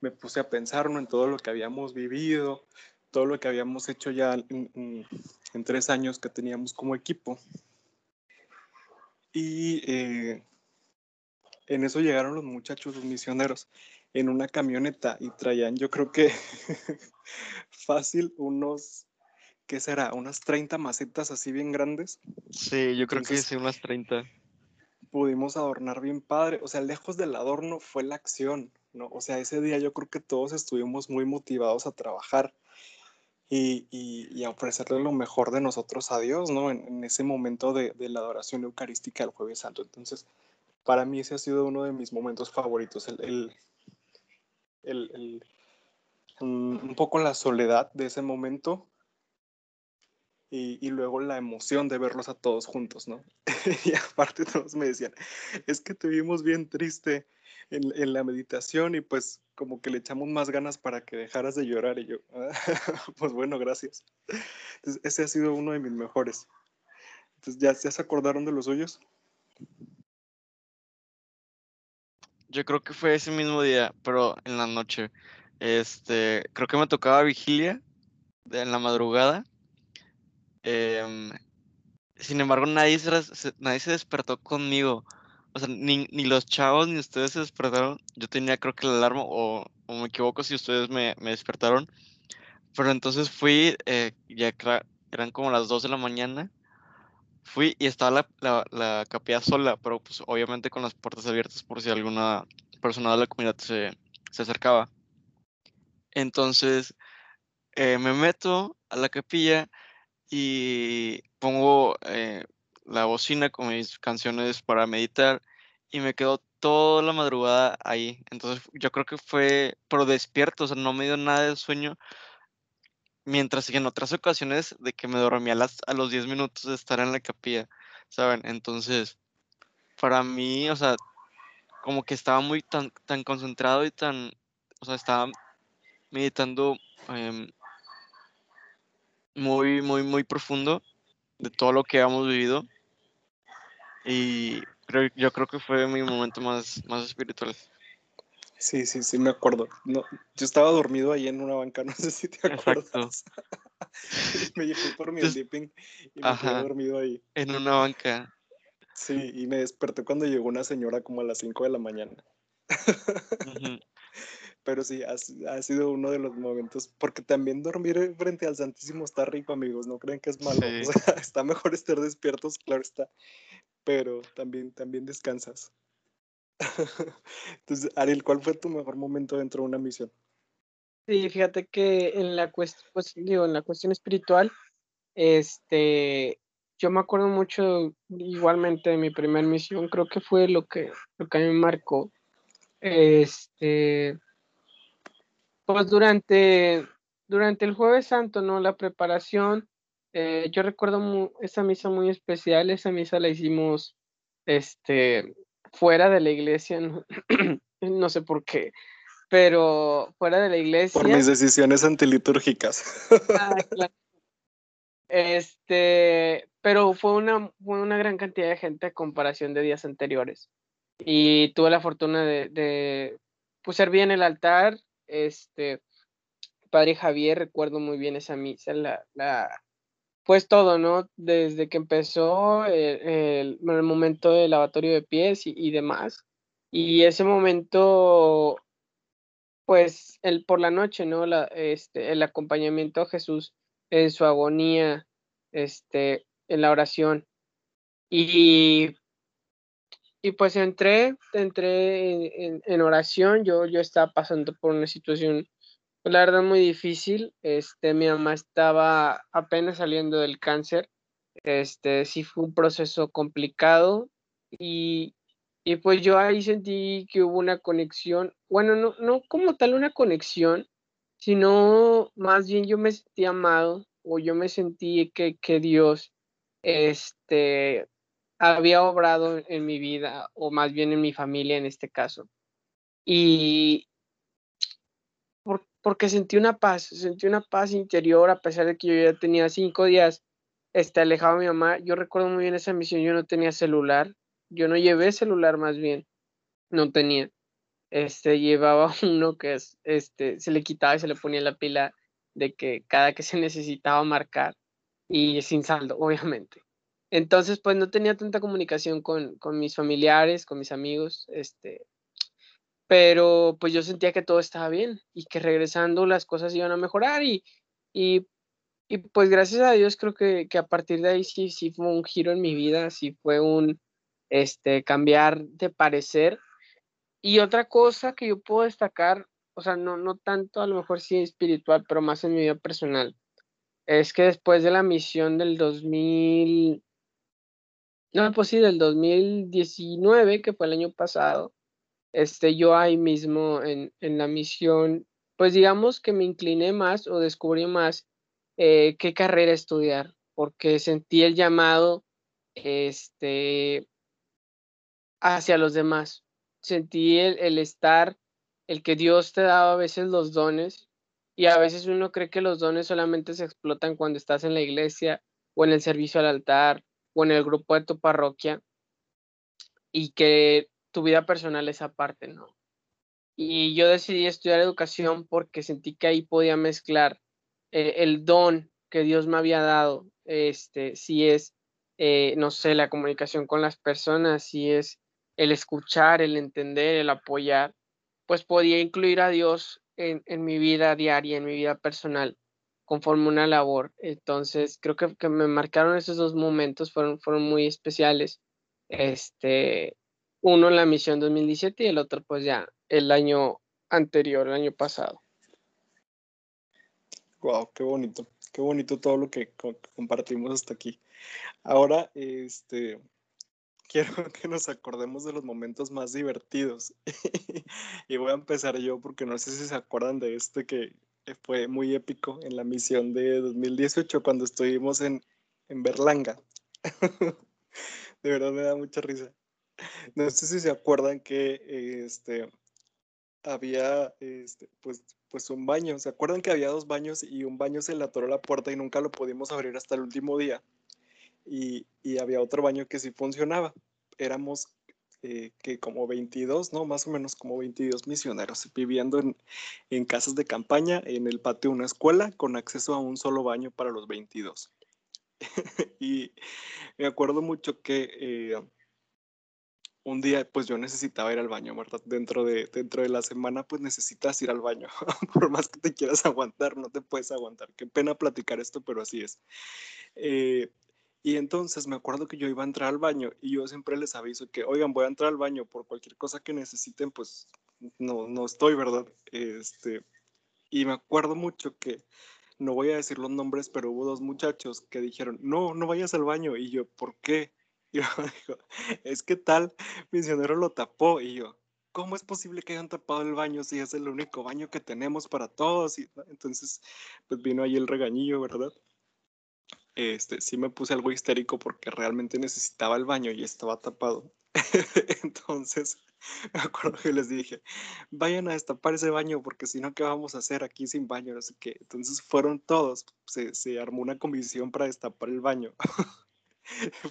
me puse a pensar ¿no? en todo lo que habíamos vivido, todo lo que habíamos hecho ya en, tres años que teníamos como equipo. Y eh, en eso llegaron los muchachos, los misioneros, en una camioneta y traían, yo creo que fácil, unos, ¿qué será? Unas 30 macetas así bien grandes. Sí, yo creo que sí, unas 30. Pudimos adornar bien padre, o sea, lejos del adorno fue la acción, ¿no? O sea, ese día yo creo que todos estuvimos muy motivados a trabajar y, y, ofrecerle lo mejor de nosotros a Dios, ¿no? En, ese momento de, de, la adoración eucarística del jueves santo. Entonces, para mí ese ha sido uno de mis momentos favoritos, el, el, el, un poco la soledad de ese momento y, luego la emoción de verlos a todos juntos, ¿no? y aparte todos me decían, es que te vimos bien triste en, la meditación y pues como que le echamos más ganas para que dejaras de llorar y yo, pues bueno, gracias. Ese ha sido uno de mis mejores. Entonces, ¿ya, ¿ya se acordaron de los suyos? Yo creo que fue ese mismo día, pero en la noche. Este, creo que me tocaba vigilia en la madrugada Em, sin embargo, nadie se, nadie se despertó conmigo. O sea, ni, ni, los chavos ni ustedes se despertaron. Yo tenía creo que el alarma, o, o me equivoco si ustedes me, me, despertaron. Pero entonces fui, eh, ya eran como las 2 de la mañana. Fui y estaba la, la, la, capilla sola, pero pues obviamente con las puertas abiertas por si alguna persona de la comunidad se, se acercaba. Entonces eh, me meto a la capilla y pongo eh, la bocina con mis canciones para meditar y me quedo toda la madrugada ahí. Entonces yo creo que fue, pero despierto, o sea, no me dio nada de sueño. Mientras que en otras ocasiones de que me dormía a, las, a los 10 minutos de estar en la capilla, ¿saben? Entonces, para mí, o sea, como que estaba muy tan, tan concentrado y tan, o sea, estaba meditando em, muy, muy, muy profundo de todo lo que hemos vivido. Y yo creo que fue mi momento más, más espiritual. Sí, sí, sí, me acuerdo. No, yo estaba dormido ahí en una banca, no sé si te acuerdas. me llevé por mi sleeping y me quedé dormido ahí. En una banca. Sí, y me desperté cuando llegó una señora como a las 5 de la mañana pero sí, ha, sido uno de los momentos, porque también dormir frente al Santísimo está rico, amigos, no creen que es malo, está mejor estar despiertos, claro está, pero también, también descansas. Entonces, Ariel, ¿cuál fue tu mejor momento dentro de una misión? Sí, fíjate que en la cuestión, pues, digo, en la cuestión espiritual, este, yo me acuerdo mucho igualmente de mi primera misión, creo que fue lo que, lo que a mí me marcó. Este, pues durante, durante el jueves santo, ¿no? La preparación, eh, yo recuerdo esa misa muy especial, esa misa la hicimos este, fuera de la iglesia, no, sé por qué, pero fuera de la iglesia. Por mis decisiones antilitúrgicas. Ah, este, pero fue una, fue una gran cantidad de gente a comparación de días anteriores. Y tuve la fortuna de, de pues, servir en el altar, este, Padre Javier, recuerdo muy bien esa misa, la, la pues todo, ¿no? Desde que empezó el, el, momento del lavatorio de pies y, demás. Y ese momento, pues, el, por la noche, ¿no? La, este, el acompañamiento a Jesús en su agonía, este, en la oración. Y y pues entré, entré en, oración, yo, yo estaba pasando por una situación, pues, la verdad, muy difícil. Este, mi mamá estaba apenas saliendo del cáncer. Este, sí fue un proceso complicado y, y pues yo ahí sentí que hubo una conexión, bueno, no, no como tal una conexión, sino más bien yo me sentí amado o yo me sentí que, que Dios este, había obrado en mi vida, o más bien en mi familia en este caso. Y porque sentí una paz, sentí una paz interior a pesar de que yo ya tenía cinco días este, alejado de mi mamá. Yo recuerdo muy bien esa misión, yo no tenía celular, yo no llevé celular más bien, no tenía. Este, llevaba uno que es, este, se le quitaba y se le ponía la pila de que cada que se necesitaba marcar y sin saldo, obviamente. Entonces, pues no tenía tanta comunicación con, mis familiares, con mis amigos, este, pero pues yo sentía que todo estaba bien y que regresando las cosas iban a mejorar y, y, pues gracias a Dios creo que, a partir de ahí sí, sí fue un giro en mi vida, sí fue un este, cambiar de parecer. Y otra cosa que yo puedo destacar, o sea, no, no tanto a lo mejor sí espiritual, pero más en mi vida personal, es que después de la misión del 2000, no, pues sí, del 2019, que fue el año pasado, este, yo ahí mismo en, la misión, pues digamos que me incliné más o descubrí más eh, qué carrera estudiar. porque sentí el llamado este, hacia los demás. Sentí el, el estar, el que Dios te daba a veces los dones y a veces uno cree que los dones solamente se explotan cuando estás en la iglesia o en el servicio al altar o en el grupo de tu parroquia y que tu vida personal es aparte, ¿no? Y yo decidí estudiar educación porque sentí que ahí podía mezclar eh, el don que Dios me había dado, este, si es, eh, no sé, la comunicación con las personas, si es el escuchar, el entender, el apoyar, pues podía incluir a Dios en, en mi vida diaria, en mi vida personal, conforme una labor. Entonces, creo que, que me marcaron esos dos momentos, fueron, fueron muy especiales. Este, uno en la misión 2017 y el otro pues ya el año anterior, el año pasado. Wow, qué bonito, qué bonito todo lo que compartimos hasta aquí. Ahora, este, quiero que nos acordemos de los momentos más divertidos. y voy a empezar yo porque no sé si se acuerdan de este que fue muy épico en la misión de 2018 cuando estuvimos en, en Berlanga. de verdad me da mucha risa. No sé si se acuerdan que este, había este, pues, pues un baño. ¿Se acuerdan que había dos baños y un baño se le atoró la puerta y nunca lo pudimos abrir hasta el último día? Y, y había otro baño que sí funcionaba. Éramos eh, que como 22, ¿no? Más o menos como 22 misioneros viviendo en, en, casas de campaña en el patio de una escuela con acceso a un solo baño para los 22. y me acuerdo mucho que eh, un día pues yo necesitaba ir al baño, ¿verdad? Dentro de, dentro de la semana pues necesitas ir al baño. Por más que te quieras aguantar, no te puedes aguantar. Qué pena platicar esto, pero así es. Eh, y entonces me acuerdo que yo iba a entrar al baño y yo siempre les aviso que, oigan, voy a entrar al baño por cualquier cosa que necesiten, pues no, no estoy, ¿verdad? Este, y me acuerdo mucho que, no voy a decir los nombres, pero hubo dos muchachos que dijeron, no, no vayas al baño. Y yo, ¿por qué? Y yo dijo, es que tal misionero lo tapó. Y yo, ¿cómo es posible que hayan tapado el baño si es el único baño que tenemos para todos? Y entonces, pues vino ahí el regañillo, ¿verdad? Este, sí me puse algo histérico porque realmente necesitaba el baño y estaba tapado. entonces, me acuerdo que les dije, vayan a destapar ese baño porque si no, ¿qué vamos a hacer aquí sin baño? No sé. Entonces fueron todos, se, se armó una comisión para destapar el baño.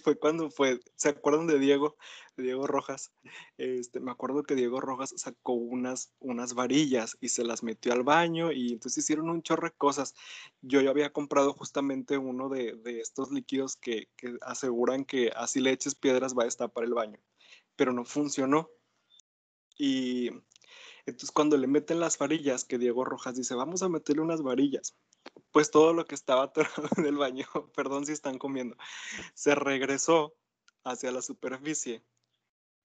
fue cuando fue, ¿se acuerdan de Diego? Diego Rojas. Este, me acuerdo que Diego Rojas sacó unas, unas varillas y se las metió al baño y entonces hicieron un chorro de cosas. Yo ya había comprado justamente uno de, de estos líquidos que, que, aseguran que así le eches piedras va a destapar el baño, pero no funcionó. Y entonces cuando le meten las varillas, que Diego Rojas dice, vamos a meterle unas varillas pues todo lo que estaba atorado en el baño, perdón si están comiendo, se regresó hacia la superficie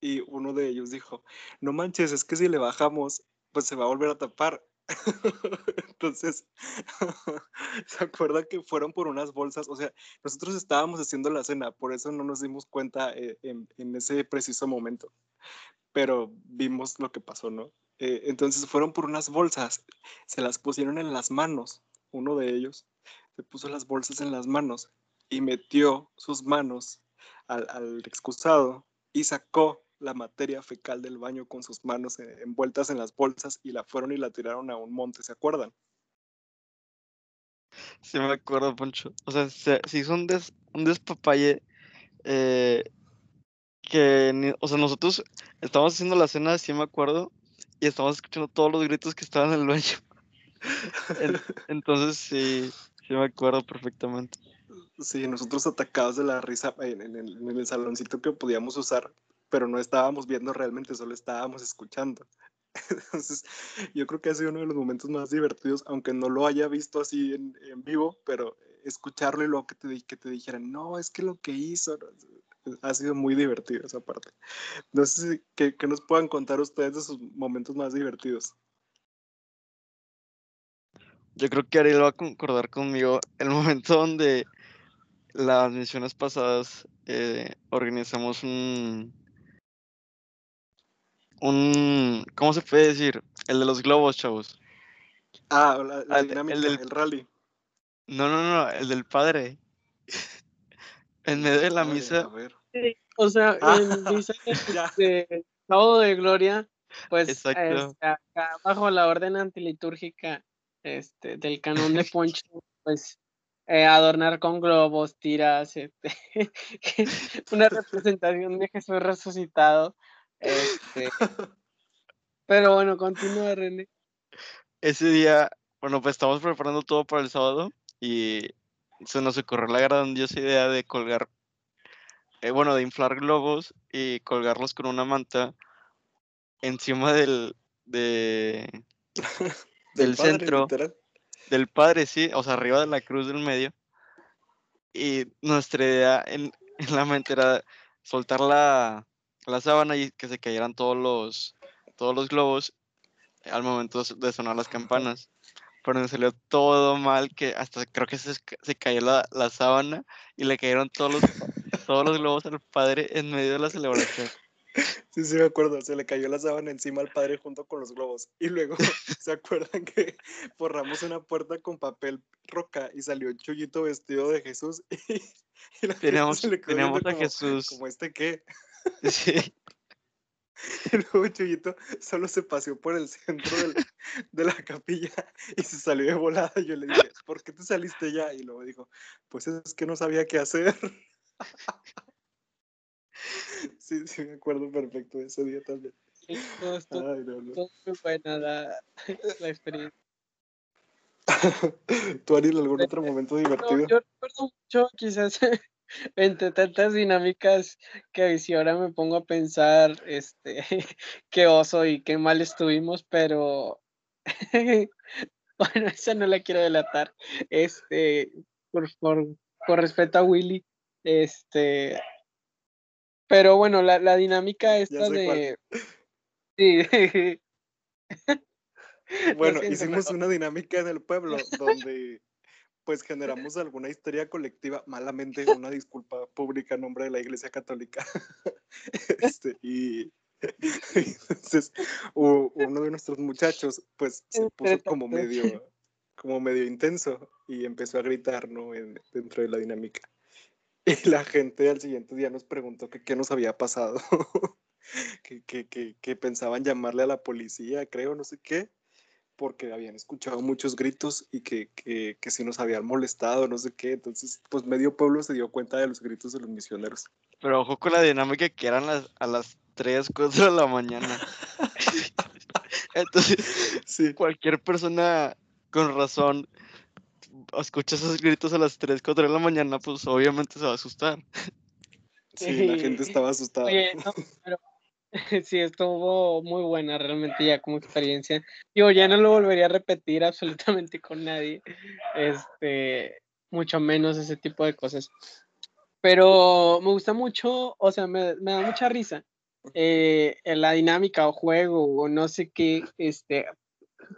y uno de ellos dijo, no manches, es que si le bajamos, pues se va a volver a tapar. Entonces, ¿se acuerda que fueron por unas bolsas? O sea, nosotros estábamos haciendo la cena, por eso no nos dimos cuenta eh, en, ese preciso momento, pero vimos lo que pasó, ¿no? Eh, entonces fueron por unas bolsas, se las pusieron en las manos uno de ellos, se puso las bolsas en las manos y metió sus manos al, excusado y sacó la materia fecal del baño con sus manos envueltas en las bolsas y la fueron y la tiraron a un monte, ¿se acuerdan? Sí me acuerdo, Poncho. O sea, se, hizo un, des, un despapalle eh, que, o sea, nosotros estábamos haciendo la cena, sí me acuerdo, y estábamos escuchando todos los gritos que estaban en el baño. Entonces sí, sí me acuerdo perfectamente. Sí, nosotros atacados de la risa en, el, saloncito que podíamos usar, pero no estábamos viendo realmente, solo estábamos escuchando. Entonces, yo creo que ha sido uno de los momentos más divertidos, aunque no lo haya visto así en, vivo, pero escucharlo y luego que te, que te dijeran, no, es que lo que hizo, ha sido muy divertido esa parte. No sé si, que, nos puedan contar ustedes de sus momentos más divertidos. Yo creo que Ariel va a concordar conmigo el momento donde las misiones pasadas eh, organizamos un, un, ¿cómo se puede decir? El de los globos, chavos. Ah, la, dinámica, el, del, rally. No, no, no, el del padre. En medio de la Ay, misa, a ver. Sí, o sea, Ah, en misa de sábado de gloria, pues Exacto. este, acá bajo la orden antilitúrgica este, del canón de Poncho, pues eh, adornar con globos, tiras, este, una representación de Jesús resucitado. Este, pero bueno, continúa René. ese día, bueno, pues estamos preparando todo para el sábado y se nos ocurrió la grandiosa idea de colgar, eh, bueno, de inflar globos y colgarlos con una manta encima del, de, del padre, centro. literal. del padre, sí, o sea, arriba de la cruz del medio. Y nuestra idea en, en la mente era soltar la, la sábana y que se cayeran todos los, todos los globos al momento de sonar las campanas. Pero me salió todo mal, que hasta creo que se, se cayó la, la sábana y le cayeron todos los, todos los globos al padre en medio de la celebración. Sí, sí, me acuerdo. Se le cayó la sábana encima al padre junto con los globos. Y luego, ¿se acuerdan que forramos una puerta con papel roca y salió Chuyito vestido de Jesús? Y, y la gente se le teníamos a como, Jesús. como este qué. Sí, Y luego Chuyito solo se paseó por el centro del- de la capilla y se salió de volada. Y yo le dije, ¿por qué te saliste ya? Y luego dijo, pues es que no sabía qué hacer. Sí, sí, me acuerdo perfecto de ese día también. Todo esto- Ay, no, no. todo muy buena la, la experiencia. ¿Tú, Ariel, algún otro momento No, divertido? yo recuerdo mucho, quizás entre tantas dinámicas que si ahora me pongo a pensar, este, qué oso y qué mal estuvimos, pero bueno, esa no la quiero delatar. Este, por, por, por respeto a Willy, este, pero bueno, la, la dinámica esta cuál. de sí, Bueno, siento, hicimos pero- una dinámica en el pueblo donde pues generamos alguna historia colectiva, malamente, una disculpa pública en nombre de la Iglesia Católica. Este, y entonces uno de nuestros muchachos pues se puso como medio, como medio intenso y empezó a gritar, ¿no? En- dentro de la dinámica. Y la gente al siguiente día nos preguntó que qué nos había pasado. que, que, que, que pensaban llamarle a la policía, creo, no sé qué, porque habían escuchado muchos gritos y que, que, que si nos habían molestado, no sé qué. Entonces, pues medio pueblo se dio cuenta de los gritos de los misioneros. pero ojo con la dinámica que eran las, a las 3, 4 de la mañana. Entonces, Sí, cualquier persona con razón escucha esos gritos a las 3, 4 de la mañana, pues obviamente se va a asustar. sí, la gente estaba asustada. Oye, no, pero sí, estuvo muy buena realmente ya como experiencia. Digo, ya no lo volvería a repetir absolutamente con nadie. Este, mucho menos ese tipo de cosas. Pero me gusta mucho, o sea, me, me da mucha risa eh, en la dinámica o juego o no sé qué, este,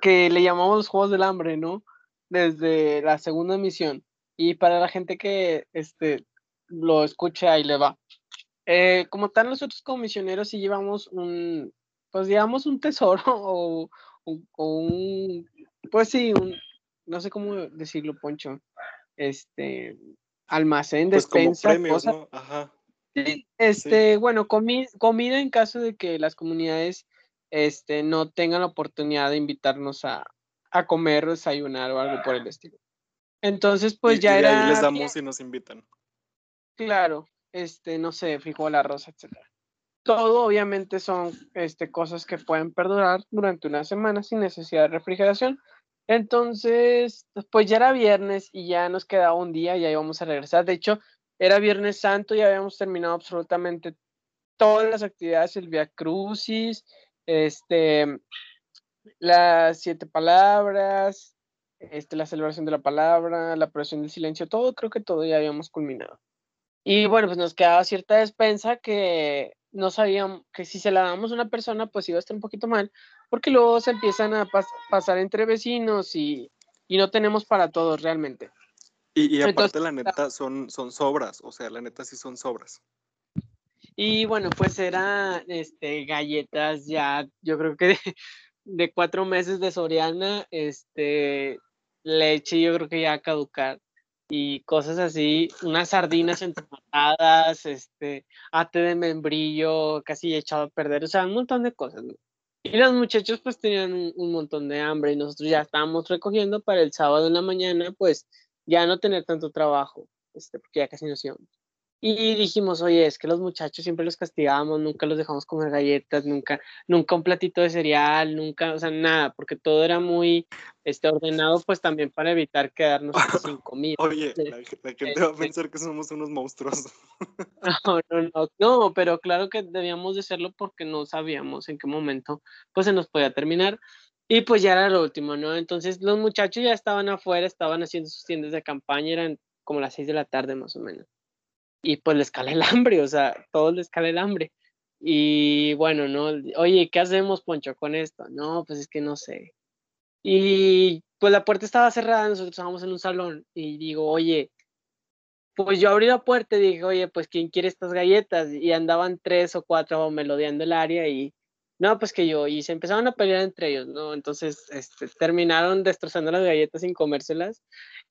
que le llamamos Juegos del Hambre, ¿no? Desde la segunda misión. Y para la gente que este, lo escucha y le va. Eh, como tal, nosotros como misioneros sí llevamos un, pues digamos un tesoro o, un- o un, pues sí, un, no sé cómo decirlo, Poncho, este, almacén, Pues como despensa, premios, cosas. ¿no? Ajá. Sí, este, bueno, comi- comida en caso de que las comunidades este, no tengan la oportunidad de invitarnos a, a comer, desayunar o algo por el estilo. Entonces, pues Y- ya y era ahí les damos y nos invitan. claro, este, no sé, frijol, arroz, etcétera. Todo obviamente son este, cosas que pueden perdurar durante una semana sin necesidad de refrigeración. Entonces, pues ya era viernes y ya nos quedaba un día y ya íbamos a regresar. De hecho, era Viernes Santo y habíamos terminado absolutamente todas las actividades, el Via Crucis, este, las siete palabras, este, la celebración de la palabra, la procesión del silencio, todo, creo que todo ya habíamos culminado. Y bueno, pues nos quedaba cierta despensa que no sabíamos que si se la damos a una persona, pues iba a estar un poquito mal, porque luego se empiezan a pas- pasar entre vecinos y, y no tenemos para todos realmente. Y, y Entonces, aparte, la neta, son, son sobras. O sea, la neta sí son sobras. Y bueno, pues eran este, galletas ya, yo creo que de, cuatro meses de Soriana, este, leche, yo creo que ya a caducar. y cosas así, unas sardinas entomatadas, este, ate de membrillo casi echado a perder, o sea, un montón de cosas. Y los muchachos pues tenían un, montón de hambre y nosotros ya estábamos recogiendo para el sábado en la mañana, pues ya no tener tanto trabajo, este, porque ya casi nos íbamos. Y dijimos, oye, es que los muchachos siempre los castigamos, nunca los dejamos comer galletas, nunca, nunca un platito de cereal, nunca, o sea, nada, porque todo era muy este, ordenado, pues también para evitar quedarnos sin comida. Oye, la, gente va a este pensar que somos unos monstruos. No, no, no, no, pero claro que debíamos de hacerlo porque no sabíamos en qué momento, pues se nos podía terminar. Y pues ya era lo último, ¿no? Entonces los muchachos ya estaban afuera, estaban haciendo sus tiendas de campaña, eran como las seis de la tarde más o menos y pues les cala el hambre, o sea, todos les cala el hambre. Y bueno, no, oye, ¿qué hacemos, Poncho, con esto? No, pues es que no sé. Y pues la puerta estaba cerrada, nosotros estábamos en un salón y digo, oye, pues yo abrí la puerta y dije, oye, pues ¿quién quiere estas galletas? Y andaban tres o cuatro melodeando el área y no, pues que yo, y se empezaron a pelear entre ellos, ¿no? Entonces, este, terminaron destrozando las galletas sin comérselas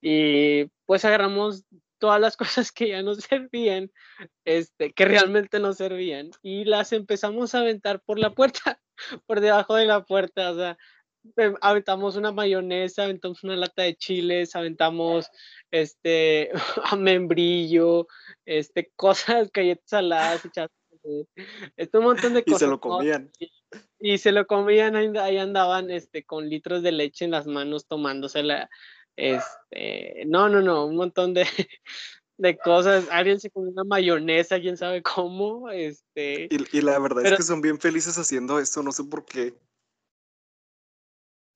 y pues agarramos todas las cosas que ya no servían, este, que realmente no servían, y las empezamos a aventar por la puerta, por debajo de la puerta, o sea, em, aventamos una mayonesa, aventamos una lata de chiles, aventamos este membrillo, este cosas, galletas saladas, este un montón de cosas. Y se lo comían. Y, se lo comían, ahí andaban este con litros de leche en las manos tomándosela este, no, no, no, un montón de, de cosas. Alguien se come una mayonesa, quién sabe cómo. Este, y, la verdad es que son bien felices haciendo esto, no sé por qué.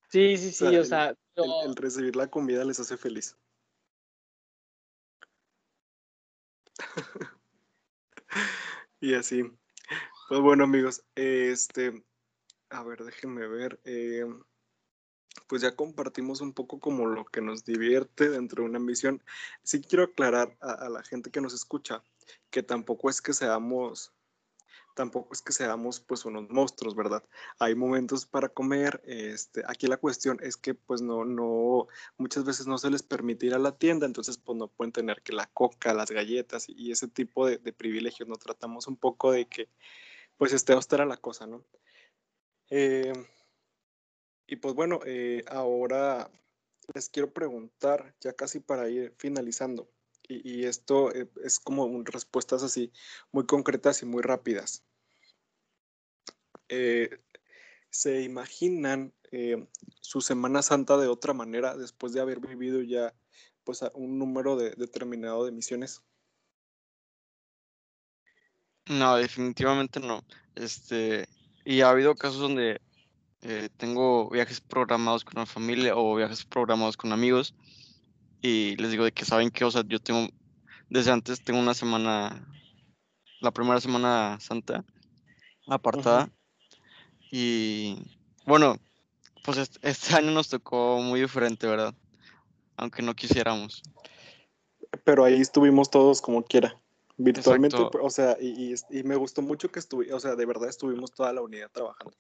Sí, sí, sí, o sea. el, recibir la comida les hace feliz. y así. Pues bueno, amigos, este. A ver, déjenme ver. Eh, pues ya compartimos un poco como lo que nos divierte dentro de una misión. Sí quiero aclarar a, la gente que nos escucha que tampoco es que seamos tampoco es que seamos pues unos monstruos, ¿verdad? Hay momentos para comer, este, aquí la cuestión es que pues no, no, muchas veces no se les permite ir a la tienda, entonces pues no pueden tener que la coca, las galletas y, ese tipo de, de, privilegios, ¿no? Tratamos un poco de que pues esté austera la cosa, ¿no? Eh, y pues bueno, eh, ahora les quiero preguntar, ya casi para ir finalizando, y, esto eh, es como respuestas así muy concretas y muy rápidas. Eh, ¿Se imaginan su Semana Santa de otra manera después de haber vivido ya pues un número determinado de misiones? No, definitivamente no. Este, y ha habido casos donde eh, tengo viajes programados con la familia o viajes programados con amigos y les digo de que saben que, o sea, yo tengo, desde antes tengo una semana, la primera semana santa apartada y bueno, pues este, año nos tocó muy diferente, ¿verdad? Aunque no quisiéramos. Pero ahí estuvimos todos como quiera virtualmente, o sea, y, y, me gustó mucho que estuve, o sea, de verdad estuvimos toda la unidad trabajando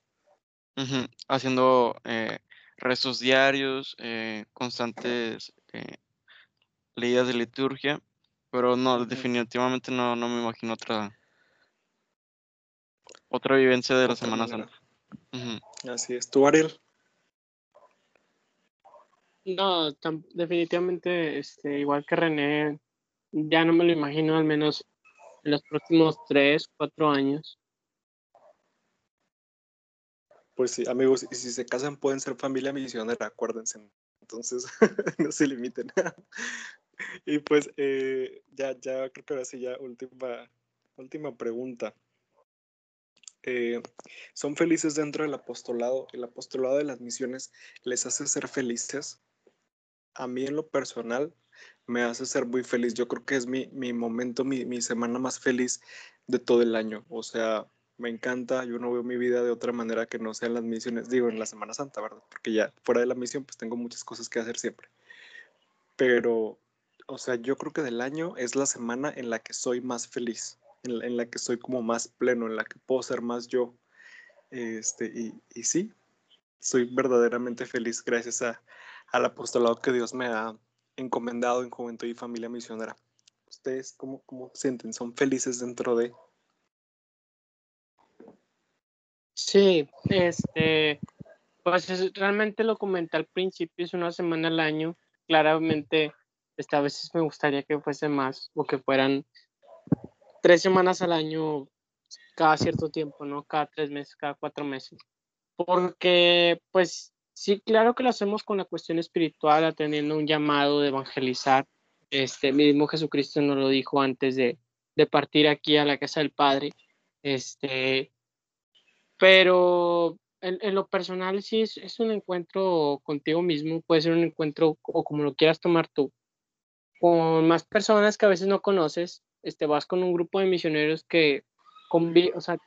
haciendo eh, restos diarios, eh, constantes eh, leídas de liturgia, pero no, definitivamente no, no me imagino otra otra vivencia de la Semana Santa. Así es. ¿Tú, Ariel? No, definitivamente, este, igual que René, ya no me lo imagino al menos en los próximos tres, cuatro años. Pues sí, amigos, y si se casan pueden ser familia misionera, acuérdense. Entonces, no se limiten. y pues eh, ya, ya creo que ahora sí, ya última, última pregunta. Eh, ¿Son felices dentro del apostolado? ¿El apostolado de las misiones les hace ser felices? A mí en lo personal me hace ser muy feliz. Yo creo que es mi, mi momento, mi, mi semana más feliz de todo el año. O sea, me encanta, yo no veo mi vida de otra manera que no sea en las misiones, digo, en la Semana Santa, ¿verdad? Porque ya fuera de la misión, pues tengo muchas cosas que hacer siempre. Pero, o sea, yo creo que del año es la semana en la que soy más feliz, en la, que soy como más pleno, en la que puedo ser más yo. Este, y, y sí, soy verdaderamente feliz gracias a, al apostolado que Dios me ha, encomendado en Juventud y Familia Misionera. ¿Ustedes cómo, cómo sienten? ¿Son felices dentro de...? Sí, este, pues realmente lo comenté al principio, es una semana al año. Claramente, este, a veces me gustaría que fuese más o que fueran tres semanas al año cada cierto tiempo, ¿no? Cada tres meses, cada cuatro meses. Porque, pues, sí, claro que lo hacemos con la cuestión espiritual, atendiendo un llamado de evangelizar. Este mismo Jesucristo nos lo dijo antes de, de partir aquí a la casa del Padre. Este, pero en, lo personal sí es, un encuentro contigo mismo, puede ser un encuentro o como lo quieras tomar tú, con más personas que a veces no conoces, este, vas con un grupo de misioneros que o sea,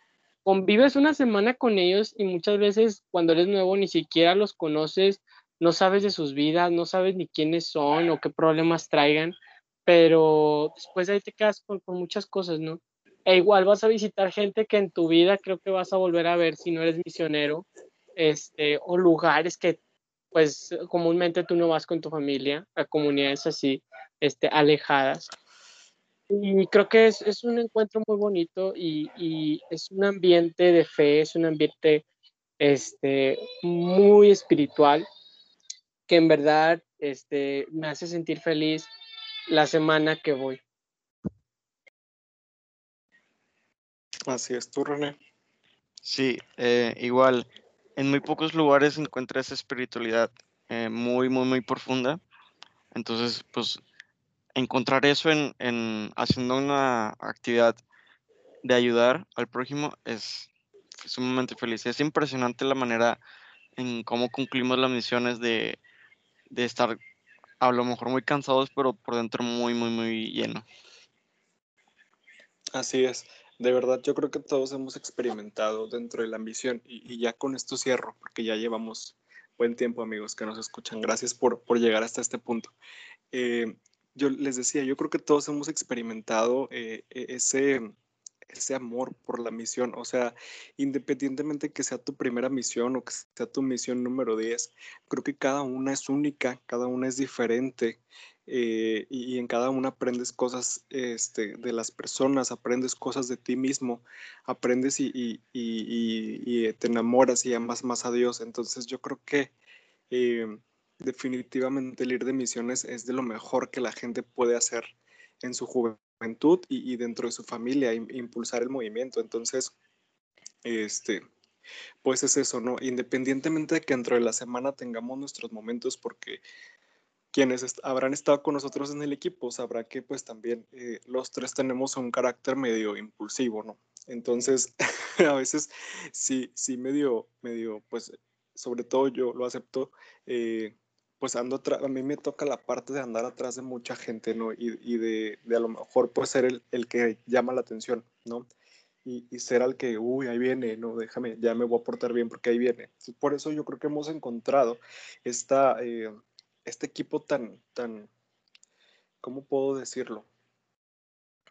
convives una semana con ellos y muchas veces cuando eres nuevo ni siquiera los conoces, no sabes de sus vidas, no sabes ni quiénes son o qué problemas traigan, pero después de ahí te quedas con muchas cosas, ¿no? E igual vas a visitar gente que en tu vida creo que vas a volver a ver si no eres misionero, este, o lugares que pues comúnmente tú no vas con tu familia, a comunidades así, este, alejadas. Y creo que es, es un encuentro muy bonito y, y, es un ambiente de fe, es un ambiente este, muy espiritual que en verdad este, me hace sentir feliz la semana que voy. Así es, tú, René. Sí, eh, igual, en muy pocos lugares encuentra esa espiritualidad eh, muy, muy, muy profunda. Entonces, pues, encontrar eso en, en, haciendo una actividad de ayudar al prójimo es sumamente feliz. Es impresionante la manera en cómo concluimos las misiones de, de estar a lo mejor muy cansados, pero por dentro muy, muy, muy lleno. Así es de verdad yo creo que todos hemos experimentado dentro de la ambición y, ya con esto cierro, porque ya llevamos buen tiempo amigos que nos escuchan. Gracias por, por llegar hasta este punto. Eh, yo les decía, yo creo que todos hemos experimentado eh, e, ese, ese amor por la misión, o sea, independientemente que sea tu primera misión o que sea tu misión número 10, creo que cada una es única, cada una es diferente eh, y, en cada una aprendes cosas este, de las personas, aprendes cosas de ti mismo, aprendes y, te enamoras y amas más a Dios. Entonces yo creo que eh, definitivamente el ir de misiones es de lo mejor que la gente puede hacer en su juventud y, dentro de su familia, impulsar el movimiento. Entonces, este, pues es eso, ¿no? Independientemente de que dentro de la semana tengamos nuestros momentos, porque quienes habrán estado con nosotros en el equipo sabrá que pues también eh, los tres tenemos un carácter medio impulsivo, ¿no? Entonces, a veces sí, sí medio, medio, pues sobre todo yo lo acepto, eh, pues ando a mí me toca la parte de andar atrás de mucha gente, ¿no? Y, y de, de, a lo mejor pues ser el, el que llama la atención, ¿no? Y, y, ser al que, uy, ahí viene, no, déjame, ya me voy a portar bien porque ahí viene. Por eso yo creo que hemos encontrado esta... Eh, este equipo tan, tan, ¿cómo puedo decirlo?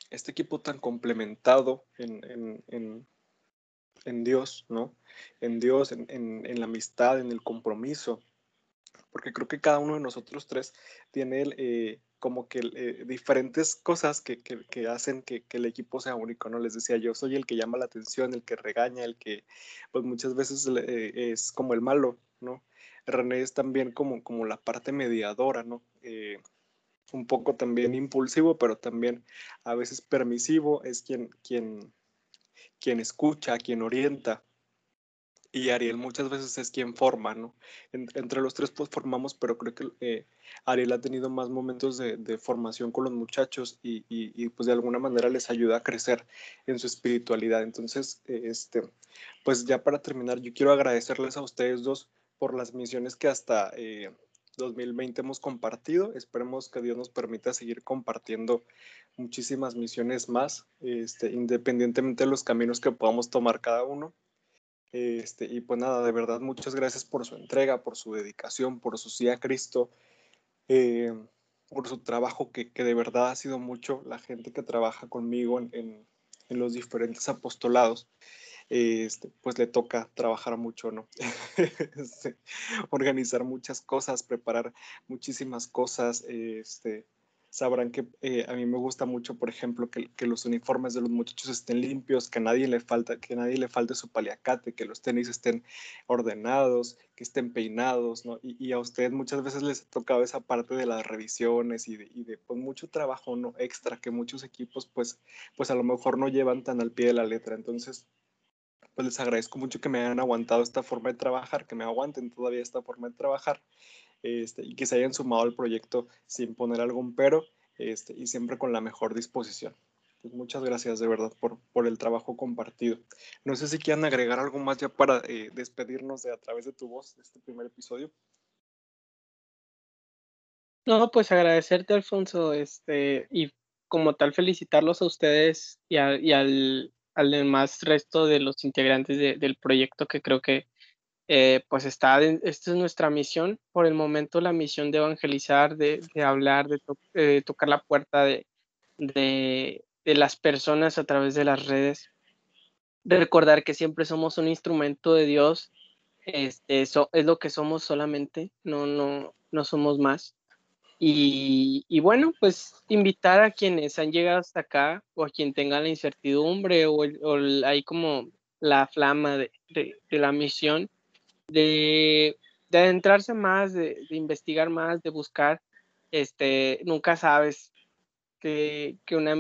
Este equipo tan complementado en, en, Dios, ¿no? En Dios, en, la amistad, en el compromiso. Porque creo que cada uno de nosotros tres tiene eh, como que eh, diferentes cosas que, hacen que, el equipo sea único, ¿no? Les decía, yo soy el que llama la atención, el que regaña, el que pues muchas veces eh, es como el malo, ¿no? René es también como, como la parte mediadora, ¿no? Eh, un poco también impulsivo, pero también a veces permisivo, es quien, quien, quien escucha, quien orienta. Y Ariel muchas veces es quien forma, ¿no? entre los tres pues formamos, pero creo que eh, Ariel ha tenido más momentos de, formación con los muchachos y, y, y, pues de alguna manera les ayuda a crecer en su espiritualidad. Entonces, eh, este, pues ya para terminar, yo quiero agradecerles a ustedes dos por las misiones que hasta 2020 eh, hemos compartido. Esperemos que Dios nos permita seguir compartiendo muchísimas misiones más, este, independientemente de los caminos que podamos tomar cada uno. Este, y pues nada, de verdad, muchas gracias por su entrega, por su dedicación, por su sí a Cristo, eh, por su trabajo, que, que, de verdad ha sido mucho, la gente que trabaja conmigo en, en, en los diferentes apostolados. Este, pues le toca trabajar mucho, ¿no? Este, organizar muchas cosas, preparar muchísimas cosas, este, sabrán que eh, a mí me gusta mucho, por ejemplo, que, los uniformes de los muchachos estén limpios, que a nadie le falta, que nadie le falte su paliacate, que los tenis estén ordenados, que estén peinados, ¿no? Y, a ustedes muchas veces les ha tocado esa parte de las revisiones y de, y pues, mucho trabajo no extra que muchos equipos pues, pues a lo mejor no llevan tan al pie de la letra. Entonces, pues les agradezco mucho que me hayan aguantado esta forma de trabajar, que me aguanten todavía esta forma de trabajar este, y que se hayan sumado al proyecto sin poner algún pero este, y siempre con la mejor disposición. Pues muchas gracias de verdad por, por el trabajo compartido. No sé si quieran agregar algo más ya para eh, despedirnos de a través de tu voz de este primer episodio. No, pues agradecerte, Alfonso, este, y como tal felicitarlos a ustedes y, y al, al demás resto de los integrantes del proyecto que creo que eh, pues está, esta es nuestra misión, por el momento la misión de evangelizar, de, hablar, de, tocar la puerta de, de, las personas a través de las redes, de recordar que siempre somos un instrumento de Dios, este, eso es lo que somos solamente, no, no, no somos más. Y, bueno, pues invitar a quienes han llegado hasta acá o a quien tenga la incertidumbre o, o hay como la flama de, de, de la misión, de, adentrarse más, de, investigar más, de buscar, este, nunca sabes que, una,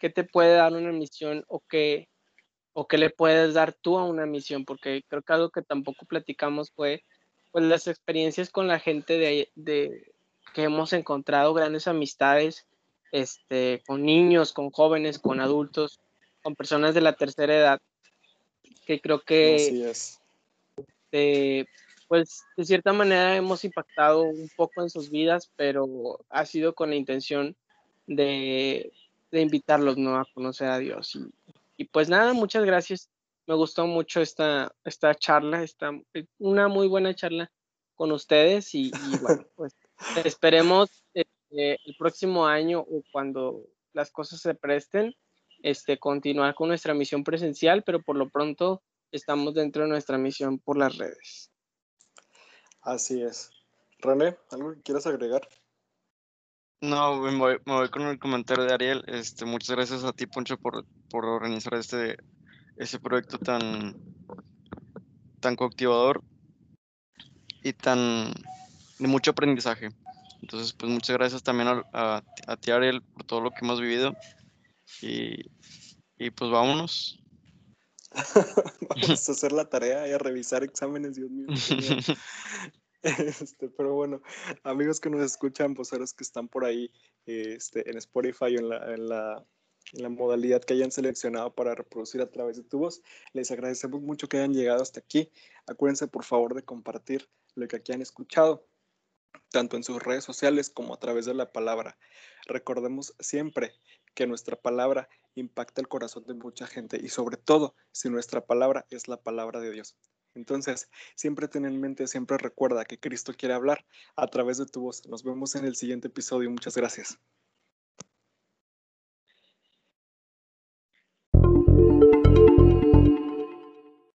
que te puede dar una misión o que, o que le puedes dar tú a una misión, porque creo que algo que tampoco platicamos fue pues, las experiencias con la gente de, de que hemos encontrado grandes amistades este, con niños, con jóvenes, con adultos, con personas de la tercera edad, que creo que este, pues de cierta manera hemos impactado un poco en sus vidas, pero ha sido con la intención de, invitarlos ¿no? a conocer a Dios. Y, pues nada, muchas gracias. Me gustó mucho esta, esta charla, esta, una muy buena charla con ustedes y, bueno, pues esperemos eh, el próximo año o cuando las cosas se presten, este, continuar con nuestra misión presencial, pero por lo pronto estamos dentro de nuestra misión por las redes. Así es. René, ¿algo que quieras agregar? No, me voy, con el comentario de Ariel. Este, muchas gracias a ti, Poncho, por, por organizar este, este proyecto tan, tan coactivador y tan de mucho aprendizaje. Entonces, pues muchas gracias también a, a, ti, Ariel, por todo lo que hemos vivido. Y, y pues vámonos. Vamos a hacer la tarea y a revisar exámenes, Dios mío. Este, pero bueno, amigos que nos escuchan, pues ahora que están por ahí este, en Spotify o en la, en, la, en la modalidad que hayan seleccionado para reproducir a través de tu voz, les agradecemos mucho que hayan llegado hasta aquí. Acuérdense por favor de compartir lo que aquí han escuchado, tanto en sus redes sociales como a través de la palabra. Recordemos siempre que nuestra palabra impacta el corazón de mucha gente y sobre todo si nuestra palabra es la palabra de Dios. Entonces, siempre ten en mente, siempre recuerda que Cristo quiere hablar a través de tu voz. Nos vemos en el siguiente episodio. Muchas gracias.